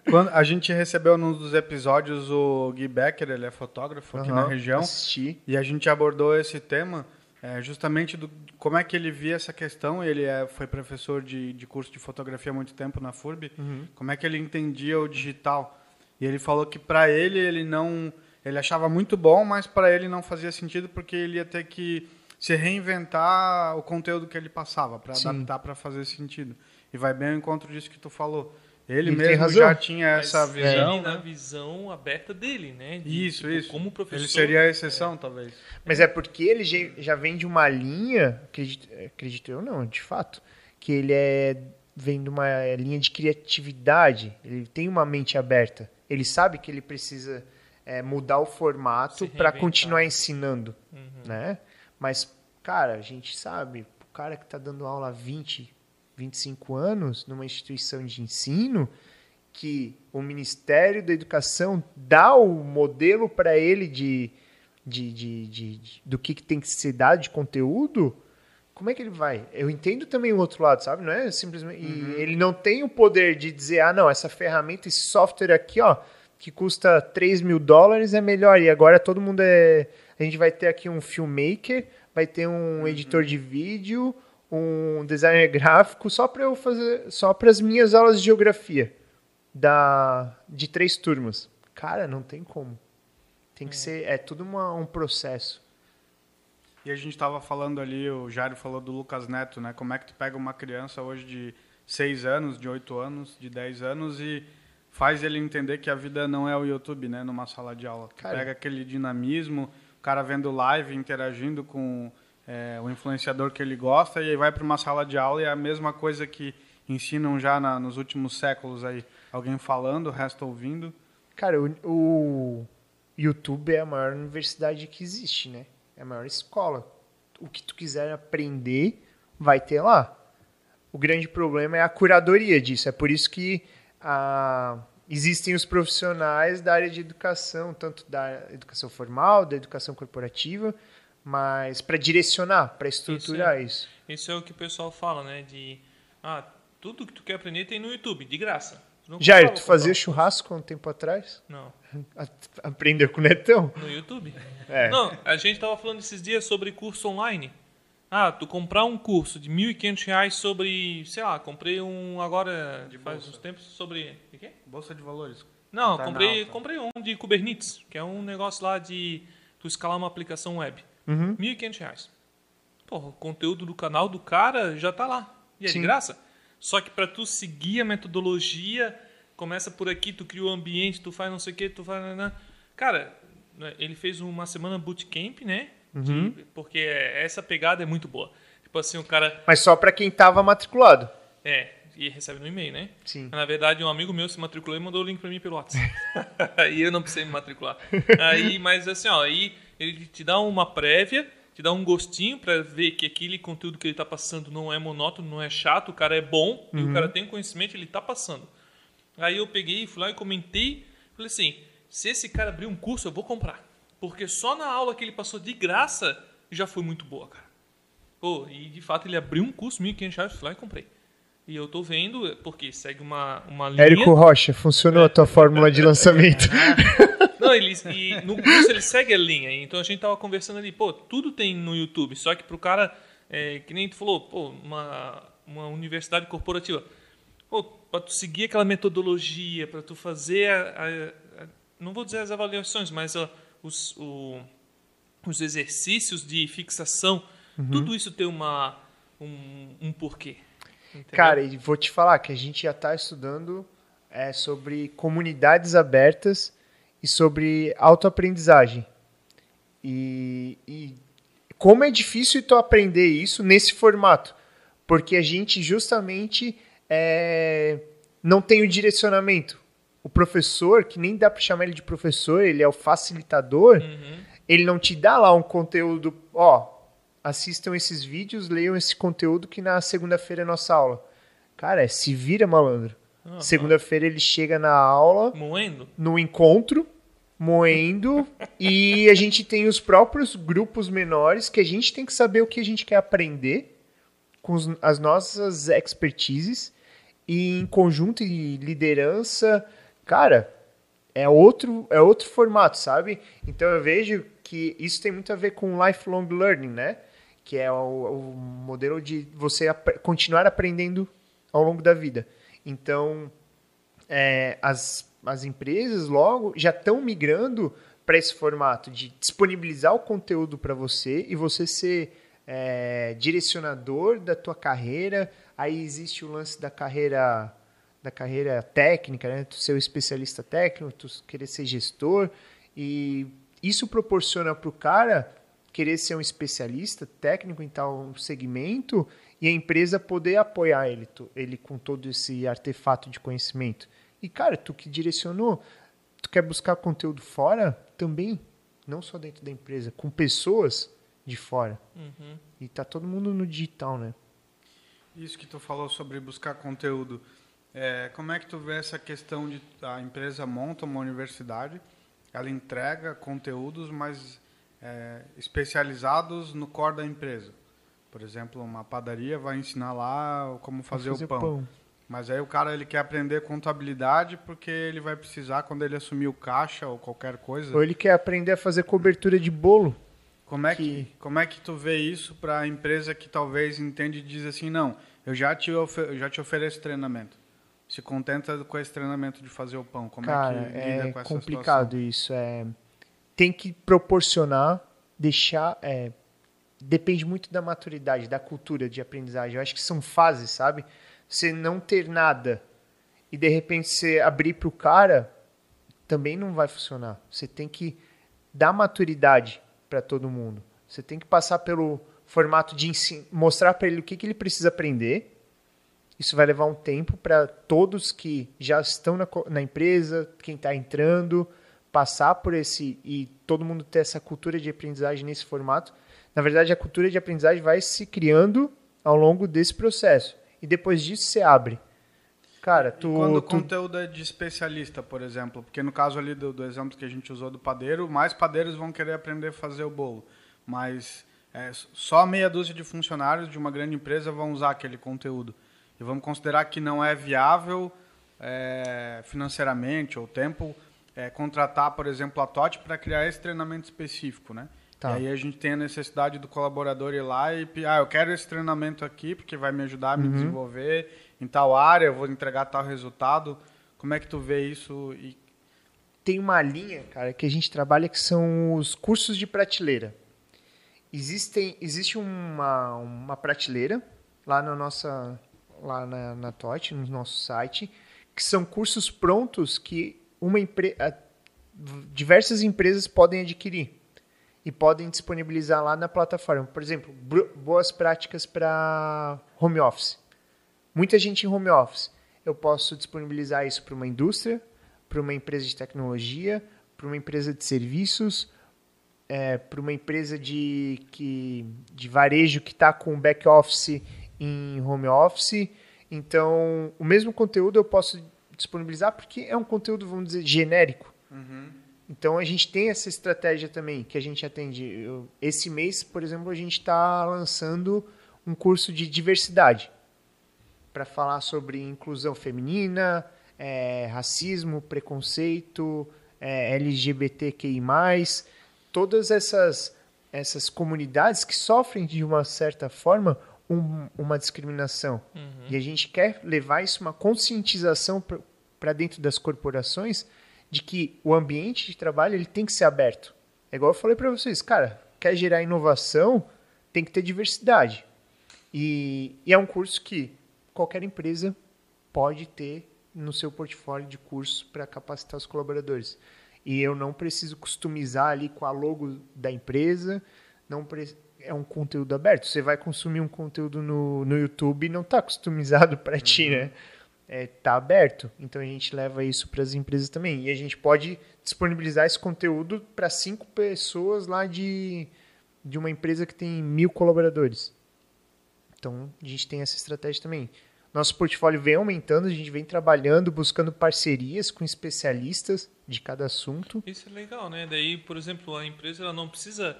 Quando a gente recebeu num dos episódios o Gui Becker, ele é fotógrafo aqui na região, Assisti. e a gente abordou esse tema é, justamente do como é que ele via essa questão. Ele é, foi professor de, de curso de fotografia há muito tempo na FURB. Como é que ele entendia o digital? E ele falou que para ele ele não, ele achava muito bom, mas para ele não fazia sentido porque ele ia ter que se reinventar o conteúdo que ele passava para adaptar para fazer sentido. E vai bem ao encontro disso que tu falou. Ele, Ele mesmo razão. já tinha essa Mas visão, ele na né? visão aberta dele, né? De, Isso, tipo, isso. Como professor. Ele seria a exceção, talvez. Mas é porque ele já- vem de uma linha, acredito, acredito eu não, de fato, que ele é vem de uma linha de criatividade. Ele tem uma mente aberta. Ele sabe que ele precisa é, mudar o formato para continuar ensinando, Uhum. né? Mas, cara, a gente sabe, o cara que está dando aula há 20, 25 anos numa instituição de ensino, que o Ministério da Educação dá o modelo para ele de, de, de, de- do que, que tem que ser dado de conteúdo, como é que ele vai? Eu entendo também o outro lado, sabe? Não é simplesmente. E ele não tem o poder de dizer, ah, não, essa ferramenta, esse software aqui, ó, que custa 3 mil dólares é melhor. E agora todo mundo é. A gente vai ter aqui um filmmaker, vai ter um editor de vídeo, um designer gráfico, só para eu fazer. Só para as minhas aulas de geografia da de três turmas. Cara, não tem como. Tem que ser. É tudo uma- um processo. E a gente estava falando ali, o Jário falou do Lucas Neto, né? Como é que tu pega uma criança hoje de 6 anos, de 8 anos, de 10 anos e faz ele entender que a vida não é o YouTube, né? Numa sala de aula. Cara. pega aquele dinamismo, o cara vendo live, interagindo com é, o influenciador que ele gosta e vai para uma sala de aula e é a mesma coisa que ensinam já na- nos últimos séculos aí. Alguém falando, o resto ouvindo. Cara, o, o YouTube é a maior universidade que existe, né? É a maior escola. O que tu quiser aprender, vai ter lá. O grande problema é a curadoria disso. É por isso que ah, existem os profissionais da área de educação, tanto da educação formal, da educação corporativa, mas para direcionar, para estruturar isso. Isso é o que o pessoal fala, né? De. Ah, tudo que tu quer aprender tem no YouTube, de graça. Não Jair, tu fazia churrasco há um tempo atrás? Não, <laughs> A- Aprendeu com o Netão? no YouTube. É. Não, a gente tava falando esses dias sobre curso online. Ah, tu comprar um curso de 1.500 reais sobre, sei lá, comprei um agora, De faz bolsa. uns tempos, sobre... O quê? Bolsa de valores. Não, Tá comprei, comprei um de Kubernetes, que é um negócio lá de tu escalar uma aplicação web. Uhum. 1.500 reais. Porra, o conteúdo do canal do cara já tá lá. E é Sim. de graça. Só que para tu seguir a metodologia, começa por aqui, tu cria o ambiente, tu faz não sei o que, tu faz... nanã. Cara, né, ele fez uma semana bootcamp, né? De- Uhum. porque essa pegada é muito boa. Tipo assim, o cara... Mas só para quem estava matriculado. É, e recebe no e-mail, né? Sim. Na verdade, um amigo meu se matriculou e mandou o link pra mim pelo WhatsApp. <laughs> aí eu não precisei me matricular. <laughs> Aí, mas assim, ó, aí ele te dá uma prévia, te dá um gostinho pra ver que aquele conteúdo que ele tá passando não é monótono, não é chato, o cara é bom e o cara tem conhecimento, ele tá passando. Aí eu peguei, fui lá e comentei, falei assim, se esse cara abrir um curso, eu vou comprar. Porque só na aula que ele passou de graça já foi muito boa, cara. Pô, e de fato ele abriu um curso, 1.500 reais, fui lá e comprei. E eu tô vendo, porque segue uma, uma linha. Érico Rocha, funcionou a tua fórmula de lançamento. <laughs> Não, ele, e no curso ele segue a linha. Então a gente tava conversando ali, pô, tudo tem no YouTube. Só que pro cara, é, que nem tu falou, pô, uma, uma universidade corporativa. Pô, pra tu seguir aquela metodologia, para tu fazer a, a, a, não vou dizer as avaliações, mas a, os, o, os exercícios de fixação, Uhum. tudo isso tem uma, um, um porquê. entendeu? Cara, e vou te falar que a gente já está estudando é, sobre comunidades abertas e sobre autoaprendizagem. E, e como é difícil tu aprender isso nesse formato, porque a gente justamente é, não tem o direcionamento. O professor, que nem dá para chamar ele de professor, ele é o facilitador, Uhum. ele não te dá lá um conteúdo, ó, assistam esses vídeos, leiam esse conteúdo que na segunda-feira é nossa aula. Cara, é se vira, malandro. Aham. Segunda-feira ele chega na aula, Moendo? no encontro, moendo, e a gente tem os próprios grupos menores que a gente tem que saber o que a gente quer aprender com as nossas expertises e em conjunto e liderança, cara, é outro é outro formato, sabe? Então eu vejo que isso tem muito a ver com lifelong learning, né? Que é o, o modelo de você ap- continuar aprendendo ao longo da vida. Então, é, as, as empresas logo já estão migrando para esse formato de disponibilizar o conteúdo para você e você ser é, direcionador da tua carreira. Aí existe o lance da carreira da carreira técnica, né? Tu ser o especialista técnico, tu querer ser gestor e isso proporciona para o cara querer ser um especialista técnico em tal segmento e a empresa poder apoiar ele, ele com todo esse artefato de conhecimento. E, cara, tu que direcionou, tu quer buscar conteúdo fora também, não só dentro da empresa, com pessoas de fora. Uhum. E tá todo mundo no digital, né? Isso que tu falou sobre buscar conteúdo. É, como é que tu vê essa questão de a empresa monta uma universidade, ela entrega conteúdos, mas é, especializados no core da empresa. Por exemplo, uma padaria vai ensinar lá como fazer, o pão. Mas aí o cara ele quer aprender contabilidade porque ele vai precisar quando ele assumir o caixa ou qualquer coisa. Ou ele quer aprender a fazer cobertura de bolo. Como é que, que- como é que tu vê isso para a empresa que talvez entende e diz assim, não, eu já te, eu já te ofereço treinamento. Se contenta com esse treinamento de fazer o pão. Como Cara, é que lida é com essa complicado isso. É, tem que proporcionar, deixar. é, depende muito da maturidade, da cultura de aprendizagem. Eu acho que são fases, sabe? Você não ter nada e de repente você abrir para o cara também não vai funcionar. Você tem que dar maturidade para todo mundo. Você tem que passar pelo formato de mostrar para ele o que, que ele precisa aprender. Isso vai levar um tempo para todos que já estão na, na empresa, quem está entrando, passar por esse e todo mundo ter essa cultura de aprendizagem nesse formato. Na verdade, a cultura de aprendizagem vai se criando ao longo desse processo. E depois disso você abre. Cara, tu, E quando o tu- conteúdo é de especialista, por exemplo, porque no caso ali do, do exemplo que a gente usou do padeiro, mais padeiros vão querer aprender a fazer o bolo. Mas é, só meia dúzia de funcionários de uma grande empresa vão usar aquele conteúdo. E vamos considerar que não é viável é, financeiramente ou tempo é, contratar, por exemplo, a TOT para criar esse treinamento específico, né? Tá. E aí a gente tem a necessidade do colaborador ir lá e, ah, eu quero esse treinamento aqui porque vai me ajudar a me desenvolver em tal área, eu vou entregar tal resultado. Como é que tu vê isso? E tem uma linha, cara, que a gente trabalha que são os cursos de prateleira. Existem, existe uma, uma prateleira lá na nossa lá na, na TOT, no nosso site, que são cursos prontos que uma empre, diversas empresas podem adquirir e podem disponibilizar lá na plataforma. Por exemplo, boas práticas para home office. Muita gente em home office. Eu posso disponibilizar isso para uma indústria, para uma empresa de tecnologia, para uma empresa de serviços, é, para uma empresa de, que, de varejo que está com back office em home office. Então, o mesmo conteúdo eu posso disponibilizar porque é um conteúdo, vamos dizer, genérico. Então, a gente tem essa estratégia também que a gente atende. Eu- esse mês, por exemplo, a gente está lançando um curso de diversidade. para falar sobre inclusão feminina, é, racismo, preconceito, é, LGBTQI+, todas essas, essas comunidades que sofrem de uma certa forma um, uma discriminação. Uhum. E a gente quer levar isso uma conscientização para dentro das corporações de que o ambiente de trabalho ele tem que ser aberto. É igual eu falei para vocês, cara, quer gerar inovação, tem que ter diversidade. E, e é um curso que qualquer empresa pode ter no seu portfólio de cursos para capacitar os colaboradores. E eu não preciso customizar ali com a logo da empresa, não pre... é um conteúdo aberto. Você vai consumir um conteúdo no, no YouTube e não está customizado para uhum. ti, né? É, tá aberto. Então a gente leva isso para as empresas também. E a gente pode disponibilizar esse conteúdo para cinco pessoas lá de, de uma empresa que tem mil colaboradores. Então a gente tem essa estratégia também. Nosso portfólio vem aumentando, a gente vem trabalhando, buscando parcerias com especialistas de cada assunto. Isso é legal, né? Daí, por exemplo, a empresa ela não precisa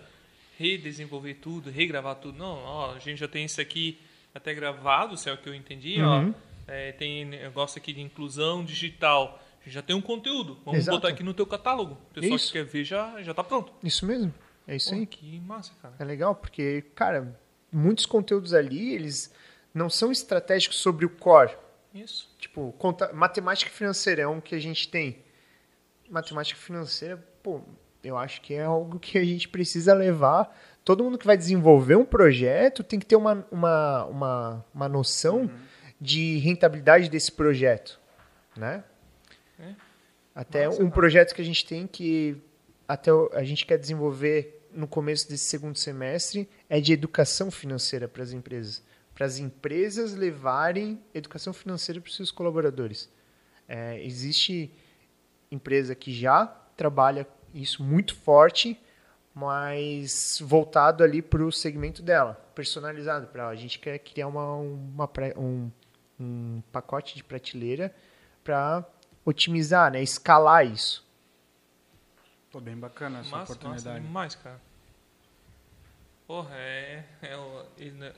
redesenvolver tudo, regravar tudo. Não, ó, a gente já tem isso aqui até gravado, se é o que eu entendi. Uhum. Ó, é, tem negócio aqui de inclusão digital. Já tem um conteúdo. Vamos Exato. botar aqui no teu catálogo. O pessoal isso. que quer ver já já está pronto. Isso mesmo. É isso Pô, aí. Que massa, cara. É legal porque, cara, muitos conteúdos ali, eles não são estratégicos sobre o core. Isso. Tipo, conta, matemática financeira é um que a gente tem. Matemática financeira, pô, eu acho que é algo que a gente precisa levar. Todo mundo que vai desenvolver um projeto tem que ter uma, uma, uma, uma noção uhum. De rentabilidade desse projeto, né? É. Até Nossa, um cara. projeto que a gente tem que até a gente quer desenvolver no começo desse segundo semestre é de educação financeira para as empresas para as empresas levarem educação financeira para os seus colaboradores. É, existe empresa que já trabalha isso muito forte, mas voltado ali para o segmento dela, personalizado para. A gente quer criar uma, uma um, um pacote de prateleira para otimizar, né, escalar isso. Pô, bem bacana essa massa, oportunidade. Massa demais, cara. Porra, é, é o,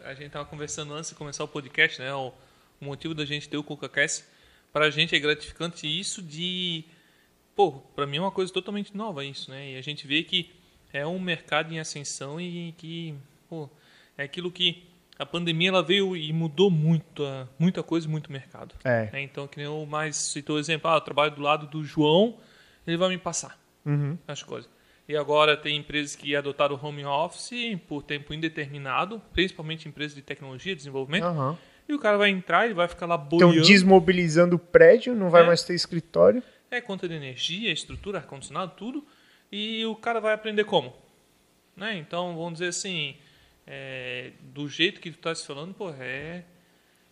a gente tava conversando antes de começar o podcast, né? O, o motivo da gente ter o CocaCast para a gente é gratificante isso de, pô, para mim é uma coisa totalmente nova isso, né? E a gente vê que é um mercado em ascensão e que, pô, é aquilo que a pandemia ela veio e mudou muito, muita coisa, muito mercado. É. é. Então, que nem o mais citou o exemplo, ah, eu trabalho do lado do João, ele vai me passar uhum. as coisas. E agora tem empresas que adotaram o home office por tempo indeterminado, principalmente empresas de tecnologia, desenvolvimento. Uhum. E o cara vai entrar, ele vai ficar lá boiando. Estão desmobilizando o prédio, não vai é. mais ter escritório. É, conta de energia, estrutura, ar-condicionado, tudo. E o cara vai aprender como? Né? Então, vamos dizer assim, é, do jeito que tu tá se falando, pô, é,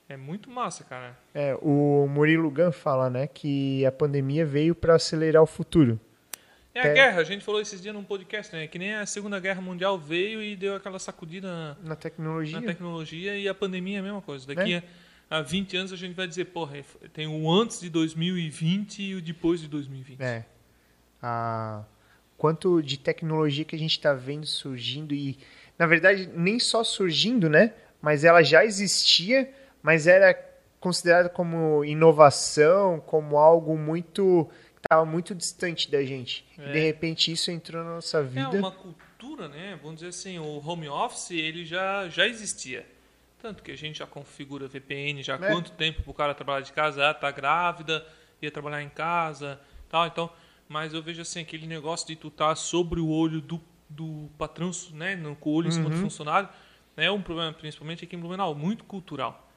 é muito massa, cara. É, o Murilo Gun fala, né, que a pandemia veio para acelerar o futuro. É a guerra, a gente falou esses dias num podcast, né? Que nem a Segunda Guerra Mundial veio e deu aquela sacudida na tecnologia. Na tecnologia e a pandemia é a mesma coisa. Daqui é. a, a 20 anos a gente vai dizer, porra, tem o antes de 2020 e o depois de 2020. É. A quanto de tecnologia que a gente está vendo surgindo e na verdade nem só surgindo, né? Mas ela já existia, mas era considerada como inovação, como algo muito estava muito distante da gente. É. E de repente isso entrou na nossa vida. É uma cultura, né? Vamos dizer assim, o home office ele já, já existia. Tanto que a gente já configura VPN já há é. quanto tempo para o cara trabalhar de casa, ah, tá grávida, ia trabalhar em casa, tal, então, mas eu vejo assim aquele negócio de tu tá sobre o olho do, do patrão, né, com o olho em cima do uhum. funcionário, é um problema principalmente aqui em Blumenau, muito cultural.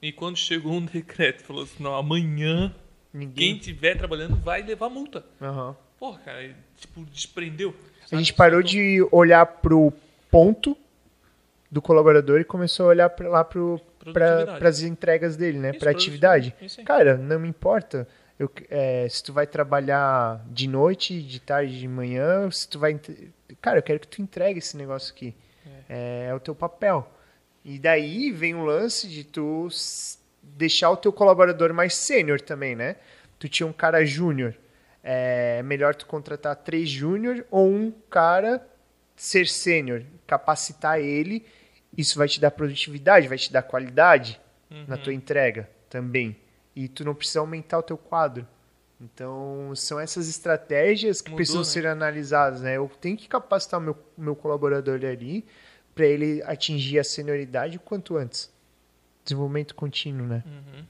E quando chegou um <laughs> decreto, falou assim, não, amanhã Ninguém... Quem estiver trabalhando vai levar multa. Uhum. Porra, cara, tipo, desprendeu. A gente parou de olhar pro ponto do colaborador e começou a olhar pra, lá para as entregas dele, né? Para atividade. Cara, não me importa. Eu, é, se tu vai trabalhar de noite, de tarde, de manhã, se tu vai. Cara, eu quero que tu entregue esse negócio aqui. É, é o teu papel. E daí vem o lance de tu deixar o teu colaborador mais sênior também, né? Tu tinha um cara júnior, é melhor tu contratar três júnior ou um cara ser sênior, capacitar ele, isso vai te dar produtividade, vai te dar qualidade uhum. na tua entrega. também. E tu não precisa aumentar o teu quadro. Então, são essas estratégias que Mudou, precisam né? ser analisadas, né? Eu tenho que capacitar o meu, meu colaborador ali para ele atingir a senioridade o quanto antes. Desenvolvimento contínuo, né? Uhum.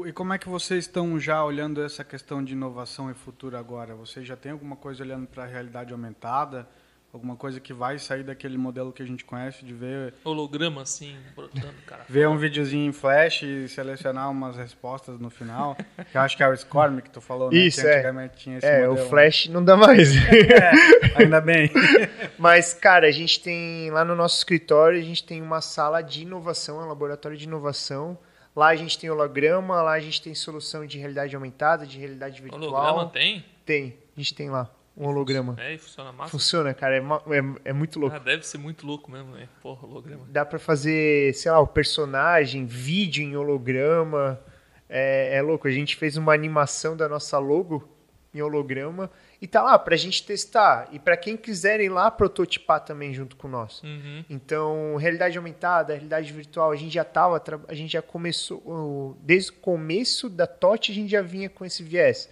O- E como é que vocês estão já olhando essa questão de inovação e futuro agora? Vocês já tem alguma coisa olhando para a realidade aumentada? Alguma coisa que vai sair daquele modelo que a gente conhece de ver, Holograma assim, brotando, cara. ver um videozinho em flash e selecionar umas respostas no final? que eu acho que é o Scorm que tu falou, né? Isso, que é. antigamente tinha esse É, modelo. o Flash não dá mais. <laughs> É, ainda bem. <laughs> Mas, cara, a gente tem lá no nosso escritório, a gente tem uma sala de inovação, um laboratório de inovação. Lá a gente tem holograma, lá a gente tem solução de realidade aumentada, de realidade virtual. Holograma tem? Tem, a gente tem lá um holograma. É, e funciona massa. Funciona, cara, é, é, é muito louco. Ah, deve ser muito louco mesmo, né? Porra, holograma. Dá pra fazer, sei lá, o personagem, vídeo em holograma. É, é louco. A gente fez uma animação da nossa logo em holograma e tá lá pra gente testar. E pra quem quiser ir lá prototipar também junto com nós. Uhum. Então, realidade aumentada, realidade virtual, a gente já tava, a gente já começou, desde o começo da TOT a gente já vinha com esse viés.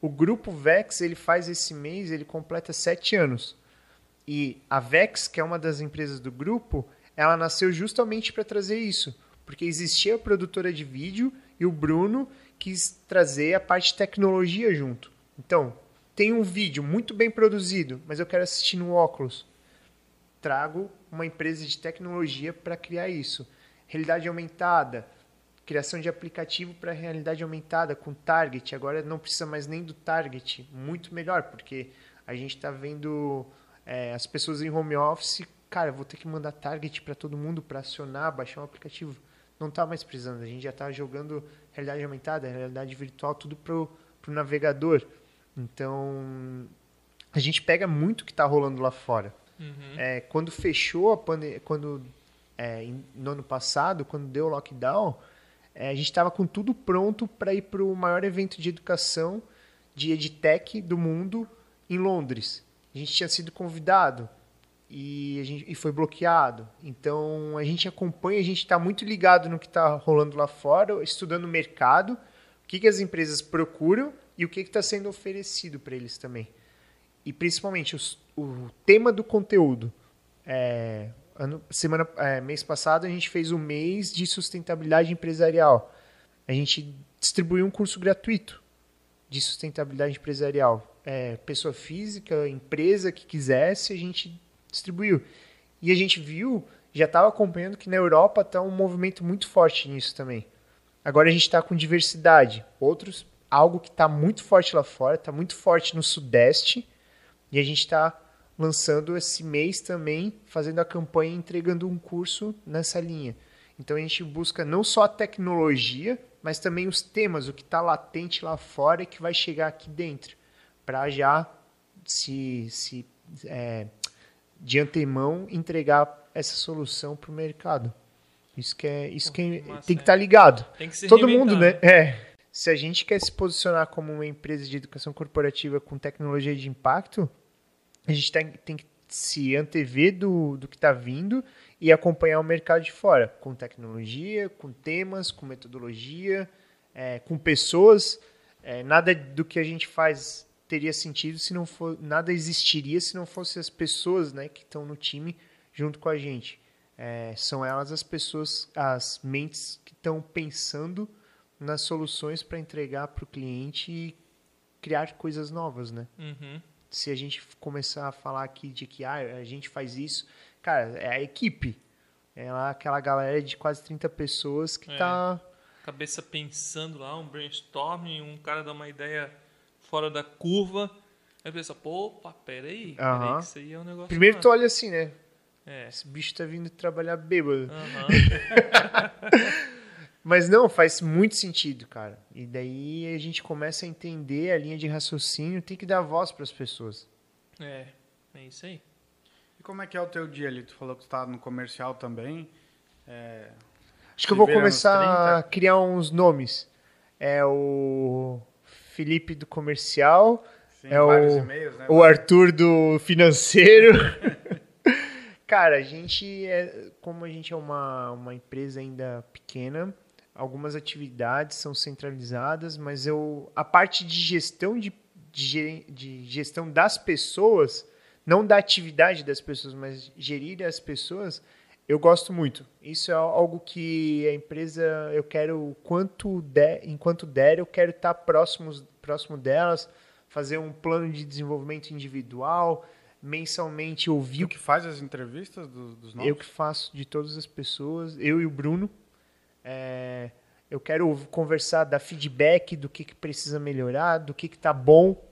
O grupo Vex, ele faz esse mês, ele completa sete anos. E a Vex, que é uma das empresas do grupo, ela nasceu justamente para trazer isso. Porque existia a produtora de vídeo e o Bruno quis trazer a parte de tecnologia junto. Então, tem um vídeo muito bem produzido, mas eu quero assistir no óculos trago uma empresa de tecnologia para criar isso. Realidade aumentada, criação de aplicativo para realidade aumentada com target. Agora não precisa mais nem do target, muito melhor, porque a gente está vendo é, as pessoas em home office. Cara, vou ter que mandar target para todo mundo para acionar, baixar um aplicativo. Não está mais precisando, a gente já está jogando realidade aumentada, realidade virtual, tudo pro, pro navegador. Então, a gente pega muito o que está rolando lá fora. Uhum. É, quando fechou a pandemia, quando é, no ano passado, quando deu o lockdown, é, a gente estava com tudo pronto para ir para o maior evento de educação de edtech do mundo em Londres. A gente tinha sido convidado e, a gente, e foi bloqueado. Então a gente acompanha, a gente está muito ligado no que está rolando lá fora, estudando o mercado, o que, que as empresas procuram e o que está sendo oferecido para eles também e principalmente os- o tema do conteúdo. É, ano, semana, é, mês passado a gente fez o mês de sustentabilidade empresarial. A gente distribuiu um curso gratuito de sustentabilidade empresarial. É, pessoa física, empresa que quisesse, a gente distribuiu. E a gente viu, já estava acompanhando que na Europa está um movimento muito forte nisso também. Agora a gente está com diversidade. Outros, algo que está muito forte lá fora, está muito forte no Sudeste. E a gente está lançando esse mês também, fazendo a campanha e entregando um curso nessa linha. Então a gente busca não só a tecnologia, mas também os temas, o que está latente lá fora e que vai chegar aqui dentro, para já se, se é, de antemão entregar essa solução para o mercado. Isso que é, isso que é- tem que estar ligado. Tem que Todo mundo, né? É. Se a gente quer se posicionar como uma empresa de educação corporativa com tecnologia de impacto, a gente tem, tem que se antever do, do que está vindo e acompanhar o mercado de fora, com tecnologia, com temas, com metodologia, é, com pessoas. É, nada do que a gente faz teria sentido se não for, nada existiria se não fosse as pessoas, né, que estão no time junto com a gente. É, são elas as pessoas, as mentes que estão pensando nas soluções para entregar para o cliente e criar coisas novas, né? Uhum. Se a gente começar a falar aqui de que ah, a gente faz isso, cara, é a equipe. É lá aquela galera de quase 30 pessoas que É. tá. Cabeça pensando lá, um brainstorming, um cara dá uma ideia fora da curva. Aí pensa, pô, opa, peraí, peraí, Aham. que isso aí é um negócio. Primeiro tu olha assim, né? É. Esse bicho tá vindo trabalhar bêbado. Aham. <laughs> Mas não, faz muito sentido, cara. E daí a gente começa a entender a linha de raciocínio, tem que dar voz para as pessoas. É, é isso aí. E como é que é o teu dia ali? Tu falou que tu tá no comercial também. É, Acho que eu vou começar a 30. criar uns nomes. É o Felipe do comercial, sim, É vários o- e-mails, né? o Arthur do financeiro. <laughs> Cara, a gente é, como a gente é uma, uma empresa ainda pequena, algumas atividades são centralizadas, mas eu a parte de gestão de, de, de gestão das pessoas, não da atividade das pessoas, mas gerir as pessoas, eu gosto muito. Isso é algo que a empresa eu quero quanto der, enquanto der, eu quero estar próximo próximo delas, fazer um plano de desenvolvimento individual, mensalmente ouvir. Tu que faz as entrevistas dos, dos novos? Eu que faço de todas as pessoas, eu e o Bruno. É, eu quero conversar, dar feedback do que, que precisa melhorar, do que está bom.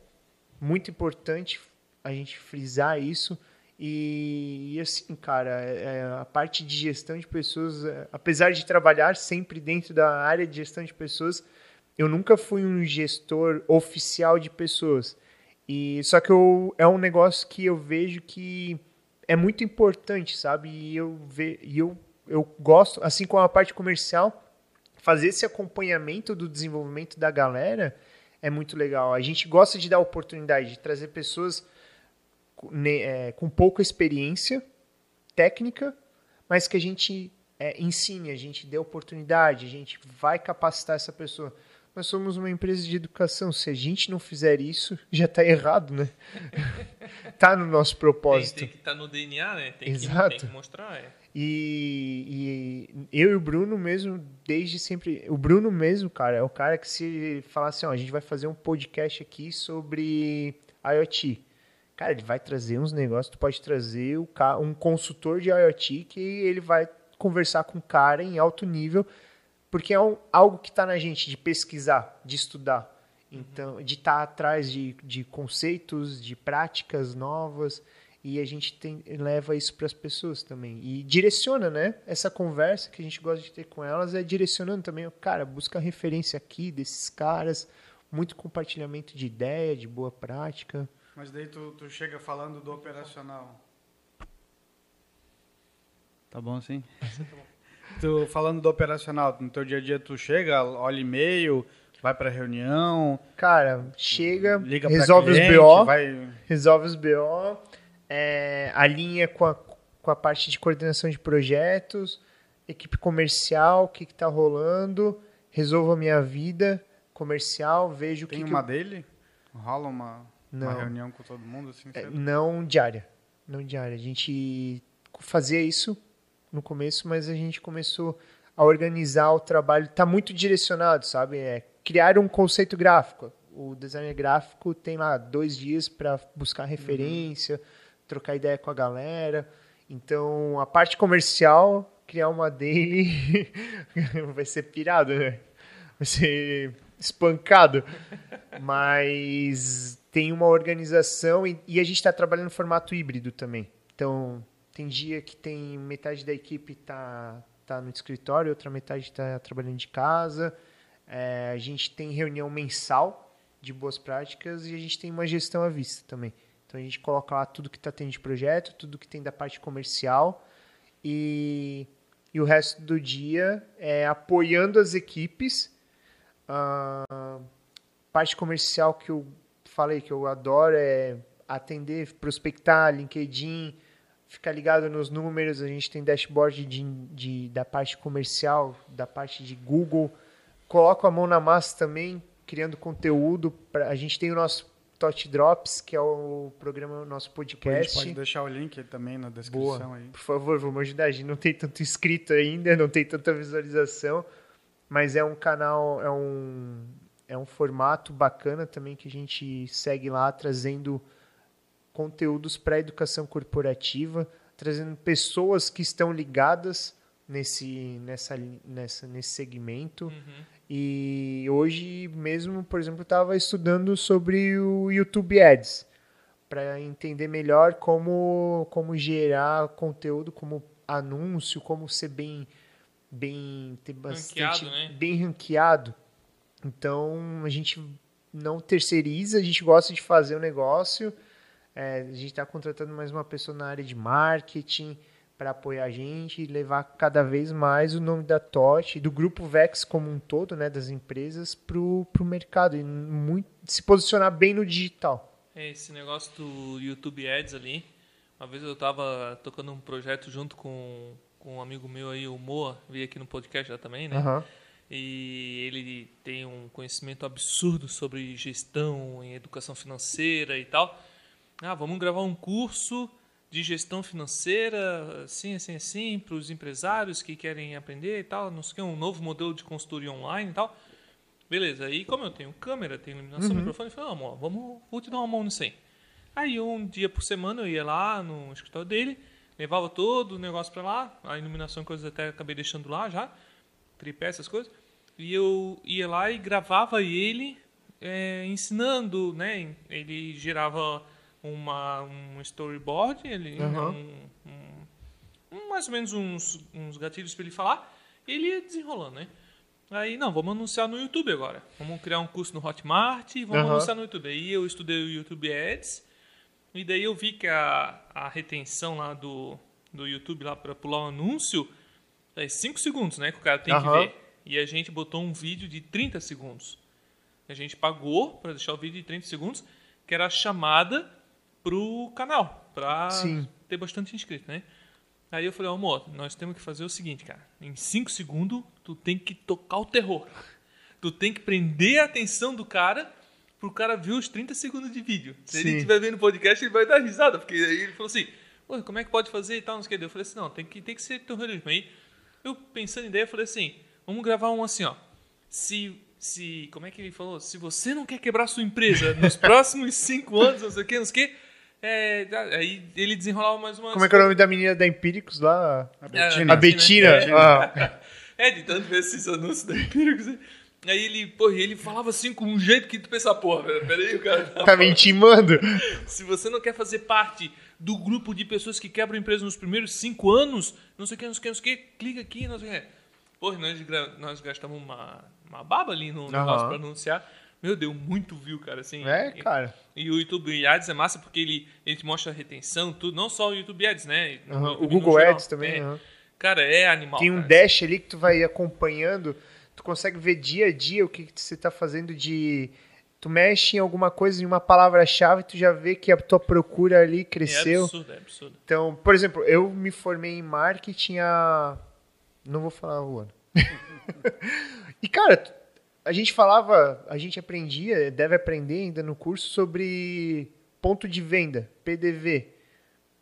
Muito importante a gente frisar isso. E, e assim, cara, é, é, a parte de gestão de pessoas, é, apesar de trabalhar sempre dentro da área de gestão de pessoas, eu nunca fui um gestor oficial de pessoas. E só que eu, é um negócio que eu vejo que é muito importante, sabe? E eu ve, e eu, eu gosto, assim como a parte comercial, fazer esse acompanhamento do desenvolvimento da galera é muito legal. A gente gosta de dar oportunidade de trazer pessoas é, com pouca experiência técnica, mas que a gente é, ensine, a gente dê oportunidade, a gente vai capacitar essa pessoa. Nós somos uma empresa de educação. Se a gente não fizer isso, já está errado, né? <laughs> tá no nosso propósito. Tem, tem que estar tá no DNA, né? Tem Exato. Que, tem que mostrar. É. E, e, eu e o Bruno mesmo, desde sempre. O Bruno mesmo, cara, é o cara que se falar assim, ó, a gente vai fazer um podcast aqui sobre IoT. Cara, ele vai trazer uns negócios, tu pode trazer um consultor de IoT que ele vai conversar com o cara em alto nível, porque é um, algo que está na gente de pesquisar, de estudar. Então, de estar tá atrás de, de conceitos, de práticas novas e a gente tem, leva isso para as pessoas também e direciona, né? Essa conversa que a gente gosta de ter com elas é direcionando também, cara, busca referência aqui desses caras, muito compartilhamento de ideia, de boa prática. Mas daí tu, tu chega falando do operacional. Tá bom assim? <laughs> tu falando do operacional, no teu dia a dia tu chega, olha e-mail, vai para reunião. Cara, chega, resolve cliente, os BO, vai... resolve os BO, é, alinha com a, com a parte de coordenação de projetos, equipe comercial, o que está rolando, resolvo a minha vida comercial, vejo o que. Tem uma que... dele? Rola uma. Uma reunião com todo mundo, assim? É, não diária. Não diária. A gente fazia isso no começo, mas a gente começou a organizar o trabalho. Está muito direcionado, sabe? É criar um conceito gráfico. O designer gráfico tem lá dois dias para buscar uhum. referência, uhum. Trocar ideia com a galera. Então, a parte comercial, criar uma daily <laughs> vai ser pirado, né? Vai ser espancado. Mas tem uma organização e, e a gente está trabalhando no formato híbrido também. Então, tem dia que tem metade da equipe está tá no escritório, outra metade está trabalhando de casa. É, a gente tem reunião mensal de boas práticas e a gente tem uma gestão à vista também. Então a gente coloca lá tudo que está tendo de projeto, tudo que tem da parte comercial e, e o resto do dia é apoiando as equipes. A uh, parte comercial que eu falei que eu adoro é atender, prospectar, LinkedIn, ficar ligado nos números. A gente tem dashboard de, de, da parte comercial, da parte de Google. Coloco a mão na massa também, criando conteúdo. Pra, a gente tem o nosso Tot Drops, que é o programa, nosso podcast. A gente pode deixar o link também na descrição Boa. aí. Por favor, vamos ajudar. A gente não tem tanto inscrito ainda, não tem tanta visualização, mas é um canal, é um, é um formato bacana também que a gente segue lá trazendo conteúdos para a educação corporativa, trazendo pessoas que estão ligadas nesse, nessa, nessa, nesse segmento. Uhum. E hoje mesmo, por exemplo, estava estudando sobre o YouTube Ads para entender melhor como, como gerar conteúdo, como anúncio, como ser bem bem ter bastante ranqueado, né? bem ranqueado então a gente não terceiriza, a gente gosta de fazer o negócio. É, a gente está contratando mais uma pessoa na área de marketing para apoiar a gente e levar cada vez mais o nome da TOT, do grupo Vex como um todo, né, das empresas, para o mercado e muito, se posicionar bem no digital. É, esse negócio do YouTube Ads ali, uma vez eu estava tocando um projeto junto com, com um amigo meu aí, o Moa, veio aqui no podcast já também, né? Uhum. e ele tem um conhecimento absurdo sobre gestão em educação financeira e tal. Ah, vamos gravar um curso de gestão financeira, assim, assim, assim, para os empresários que querem aprender e tal, não sei o que, um novo modelo de consultoria online e tal. Beleza, aí como eu tenho câmera, tenho iluminação, microfone, eu falei, não, amor, vamos, vou te dar uma mão nisso aí. Aí um dia por semana eu ia lá no escritório dele, levava todo o negócio para lá, a iluminação coisas até acabei deixando lá já, tripé, essas coisas, e eu ia lá e gravava ele é, ensinando, né? Ele gerava uma, um storyboard, ele, Aham. um, um- mais ou menos uns, uns gatilhos para ele falar, e ele ia desenrolando, né? Aí, não, vamos anunciar no YouTube agora. Vamos criar um curso no Hotmart e vamos Aham. anunciar no YouTube. Aí eu estudei o YouTube Ads, e daí eu vi que a, a retenção lá do, do YouTube lá para pular um anúncio é 5 segundos, né? Que o cara tem Aham. que ver. E a gente botou um vídeo de 30 segundos. A gente pagou para deixar o vídeo de 30 segundos, que era a chamada pro canal, para Sim. ter bastante inscrito, né? Aí eu falei, amor, nós temos que fazer o seguinte, cara. Em 5 segundos, tu tem que tocar o terror. Tu tem que prender a atenção do cara pro cara ver os 30 segundos de vídeo. Se ele Sim. estiver vendo o podcast, ele vai dar risada, porque aí ele falou assim, como é que pode fazer e tal, não sei o que. Eu falei assim, não, tem que, tem que ser terrorismo. Aí eu pensando em ideia, eu falei assim, vamos gravar um assim, ó. Se, se, como é que ele falou? Se você não quer quebrar sua empresa nos <laughs> próximos cinco anos, não sei o que, não sei o que, é, aí ele desenrolava mais uma... Como é que é o nome da menina da Empíricos lá? A É, Betina. A Betina. É. Ah, <laughs> É, de tanto ver esses anúncios da Empíricos. né? Aí ele, porra, ele falava assim com um jeito que tu pensa, porra, peraí, o cara... tá me intimando. Se você não quer fazer parte do grupo de pessoas que quebram empresa nos primeiros cinco anos, não sei o que, não sei o que, não sei o que, clica aqui, não sei o que. Porra, nós, nós gastamos uma, uma baba ali no negócio Aham. pra anunciar. Meu, deu muito view, cara, assim. É, E- cara. E, o YouTube Ads é massa porque ele, ele te mostra a retenção, tudo, não só o YouTube Ads, né? YouTube O Google. Ads também. É. aham. Cara, é animal. Tem um cara. dash ali que tu vai acompanhando. Tu consegue ver dia a dia o que, que você tá fazendo de. Tu mexe em alguma coisa, em uma palavra-chave, tu já vê que a tua procura ali É cresceu. absurdo, é absurdo. Então, por exemplo, eu me formei em marketing há. Não vou falar o ano. <laughs> e, cara, a gente falava, a gente aprendia, deve aprender ainda no curso sobre ponto de venda, PDV.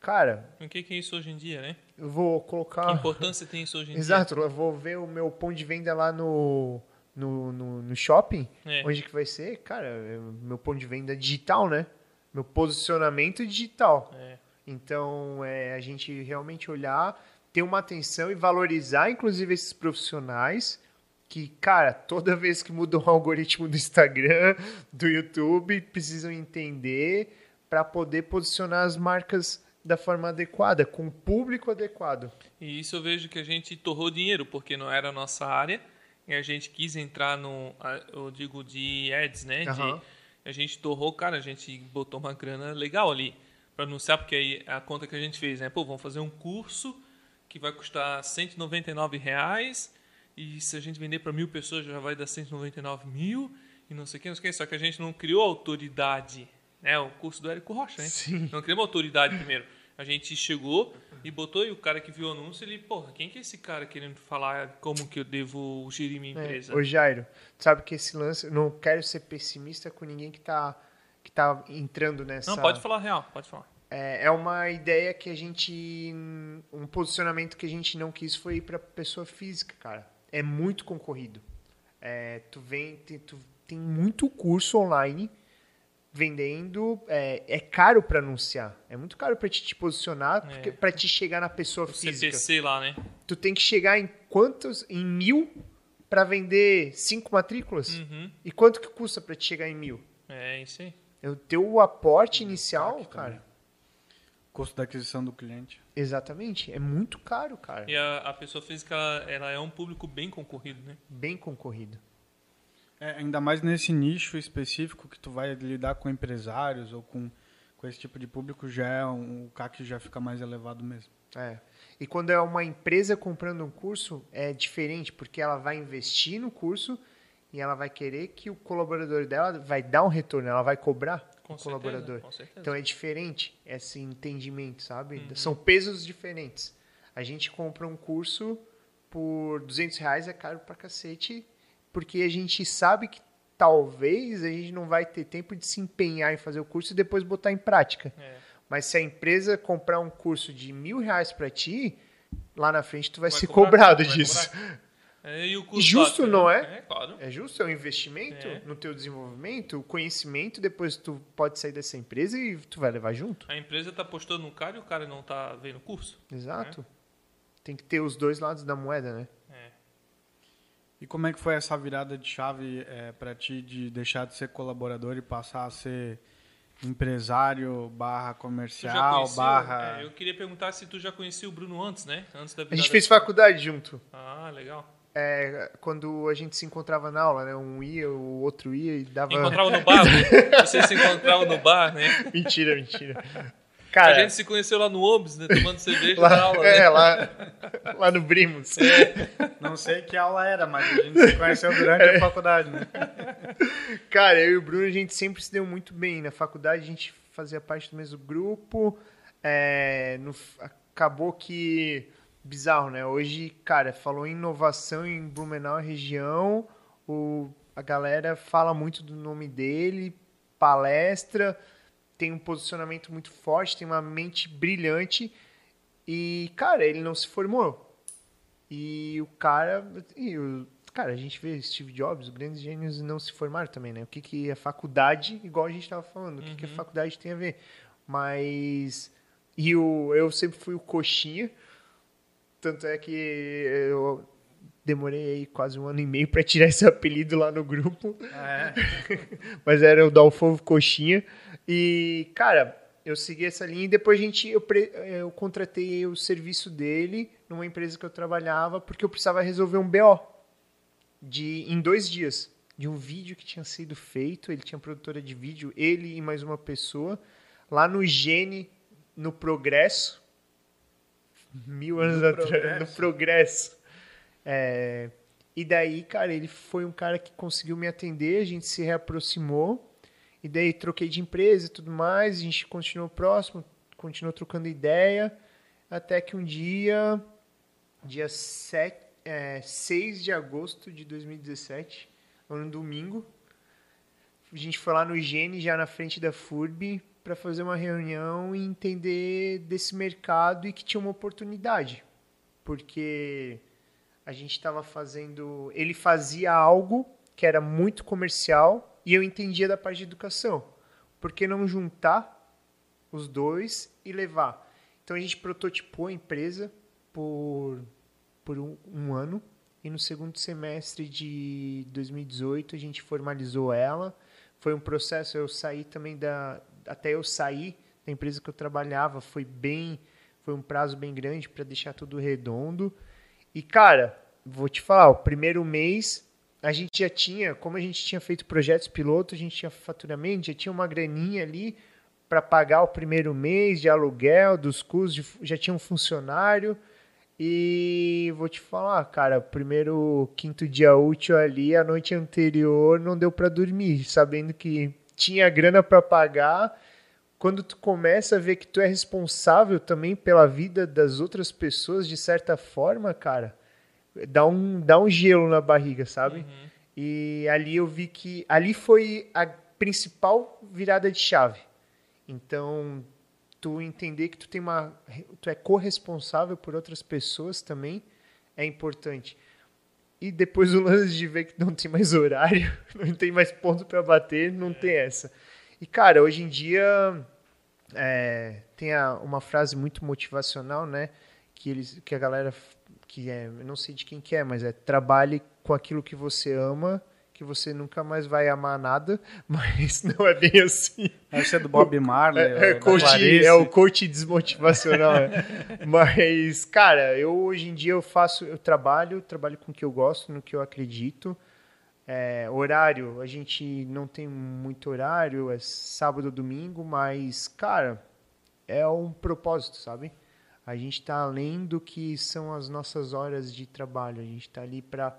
Cara, O que que é isso hoje em dia, né? eu vou Que colocar. importância tem isso hoje em Ah. Exato, eu vou ver o meu ponto de venda lá no, no, no, no shopping. É. Onde que vai ser? Cara, é meu ponto de venda digital, né? Meu posicionamento digital. dia? É. Então, é a gente realmente olhar, ter uma atenção e valorizar, inclusive, esses profissionais que, cara, toda vez que muda o algoritmo do Instagram, do YouTube, precisam entender para poder posicionar as marcas da forma adequada, com o público adequado. E isso eu vejo que a gente torrou dinheiro, porque não era a nossa área, e a gente quis entrar no, eu digo, de ads, né? De- Aham. a gente torrou, cara, a gente botou uma grana legal ali para anunciar, porque aí a conta que a gente fez, né? Pô, vamos fazer um curso que vai custar 199 reais, e se a gente vender para mil pessoas já vai dar 199 mil, e não sei o que, não sei o que. Só que a gente não criou autoridade, né? O curso do Érico Rocha, né? Sim. Não criamos autoridade primeiro. A gente chegou e botou, e o cara que viu o anúncio, ele, porra, quem que é esse cara querendo falar como que eu devo gerir minha empresa? É. Ô Jairo, tu sabe que esse lance, não quero ser pessimista com ninguém que tá, que tá entrando nessa. Não, pode falar real, pode falar. É, é uma ideia que a gente. Um posicionamento que a gente não quis foi ir pra pessoa física, cara. É muito concorrido. É, tu vem, tem, tu tem muito curso online vendendo. É, é caro para anunciar. É muito caro para te, te posicionar, É. para te chegar na pessoa O física. CPC lá, né? Tu tem que chegar em quantos? Em mil para vender cinco matrículas? Uhum. E quanto que custa para te chegar em mil? É isso aí. É o teu aporte inicial, Impacto, cara. né? Custo da aquisição do cliente. Exatamente. É muito caro, cara. E a, a pessoa física, ela, ela é um público bem concorrido, né? Bem concorrido. É, ainda mais nesse nicho específico que tu vai lidar com empresários ou com, com esse tipo de público, já é um, o CAC já fica mais elevado mesmo. É. E quando é uma empresa comprando um curso, é diferente, porque ela vai investir no curso e ela vai querer que o colaborador dela vai dar um retorno, ela vai cobrar Com o certeza, colaborador. com. Então é diferente esse entendimento, sabe? Uhum. São pesos diferentes. A gente compra um curso por 200 reais, é caro pra cacete. porque a gente sabe que talvez a gente não vai ter tempo de se empenhar em fazer o curso e depois botar em prática. É. Mas se a empresa comprar um curso de mil reais para ti, lá na frente tu vai, Vai ser cobrar, cobrado disso. E o custo Justo, bate, não né? é? É, claro. É justo, é um investimento É. no teu desenvolvimento, o conhecimento, depois tu pode sair dessa empresa e tu vai levar junto. A empresa tá apostando no cara e o cara não tá vendo o curso. Exato. Tem que ter os dois lados da moeda, né? É. E como é que foi essa virada de chave é, para ti de deixar de ser colaborador e passar a ser empresário barra comercial conhecia? barra... É, eu queria perguntar se tu já conhecia o Bruno antes, né? Antes da A gente fez de- faculdade junto. Ah, legal. É, quando a gente se encontrava na aula, né? Um ia, o outro ia e dava. Encontrava no bar, vocês se encontravam no bar, né? <laughs> mentira, mentira. A Cara, gente se conheceu lá no Ombs, né? Tomando cerveja na lá, aula, <laughs> é, né? lá, lá no Brimos. Não sei que aula era, mas a gente se conheceu durante a faculdade, né? Cara, eu e o Bruno, a gente sempre se deu muito bem. Na faculdade, a gente fazia parte do mesmo grupo. É, no- acabou que. Bizarro, né? Hoje, cara, falou em inovação em Blumenau região. O, a galera fala muito do nome dele, palestra, tem um posicionamento muito forte, tem uma mente brilhante. E, cara, ele não se formou. E o cara. E o, cara, a gente vê Steve Jobs, os grandes gênios não se formaram também, né? O que, que é faculdade, igual a gente estava falando, o que, que a faculdade tem a ver. Mas. E o, eu sempre fui o coxinha. Tanto é que eu demorei aí quase um ano e meio para tirar <laughs> esse apelido lá no grupo. É. <laughs> Mas era o Dalfovo Coxinha. E, cara, eu segui essa linha e depois a gente, eu, eu contratei o serviço dele numa empresa que eu trabalhava porque eu precisava resolver um BO de, em dois dias. De um vídeo que tinha sido feito, ele tinha produtora de vídeo, ele e mais uma pessoa, lá no Gene, no Progresso, mil anos No atrás, Progresso. no Progresso. É, e daí, cara, ele foi um cara que conseguiu me atender, a gente se reaproximou. E daí troquei de empresa e tudo mais, a gente continuou próximo, continuou trocando ideia, até que um dia, dia 7, é, 6 de agosto de 2017, um domingo, a gente foi lá no Higiene, já na frente da FURB, para fazer uma reunião e entender desse mercado e que tinha uma oportunidade. Porque a gente estava fazendo. Ele fazia algo que era muito comercial e eu entendia da parte de educação. Por que não juntar os dois e levar? Então a gente prototipou a empresa por, por um, um ano e no segundo semestre de 2018 a gente formalizou ela. Foi um processo, eu saí também da. Até eu sair da empresa que eu trabalhava, foi bem. Foi um prazo bem grande para deixar tudo redondo. E, cara, vou te falar, o primeiro mês a gente já tinha, como a gente tinha feito projetos piloto, a gente tinha faturamento, já tinha uma graninha ali para pagar o primeiro mês de aluguel, dos custos, já tinha um funcionário. E vou te falar, cara, primeiro quinto dia útil ali, a noite anterior não deu para dormir, sabendo que tinha grana para pagar. Quando tu começa a ver que tu é responsável também pela vida das outras pessoas de certa forma, cara, dá um, dá um gelo na barriga, sabe? E ali eu vi que ali foi a principal virada de chave. Então, tu entender que tu tem uma tu é corresponsável por outras pessoas também é importante. E depois o lance de ver que não tem mais horário, <laughs> não tem mais ponto para bater, não tem essa. E cara, hoje em dia é, tem a- uma frase muito motivacional, né? Que eles, que a galera, que é, não sei de quem que é, mas é trabalhe com aquilo que você ama, que você nunca mais vai amar nada, <laughs> mas não é bem assim. Deve ser do Bob <laughs> Marley. É, é, da coach, é o coach desmotivacional. né? <laughs> Mas, cara, eu hoje em dia eu faço, eu trabalho, trabalho com o que eu gosto, no que eu acredito. É, horário, a gente não tem muito horário, é sábado ou domingo, mas, cara, é um propósito, sabe? A gente está além do que são as nossas horas de trabalho. A gente está ali para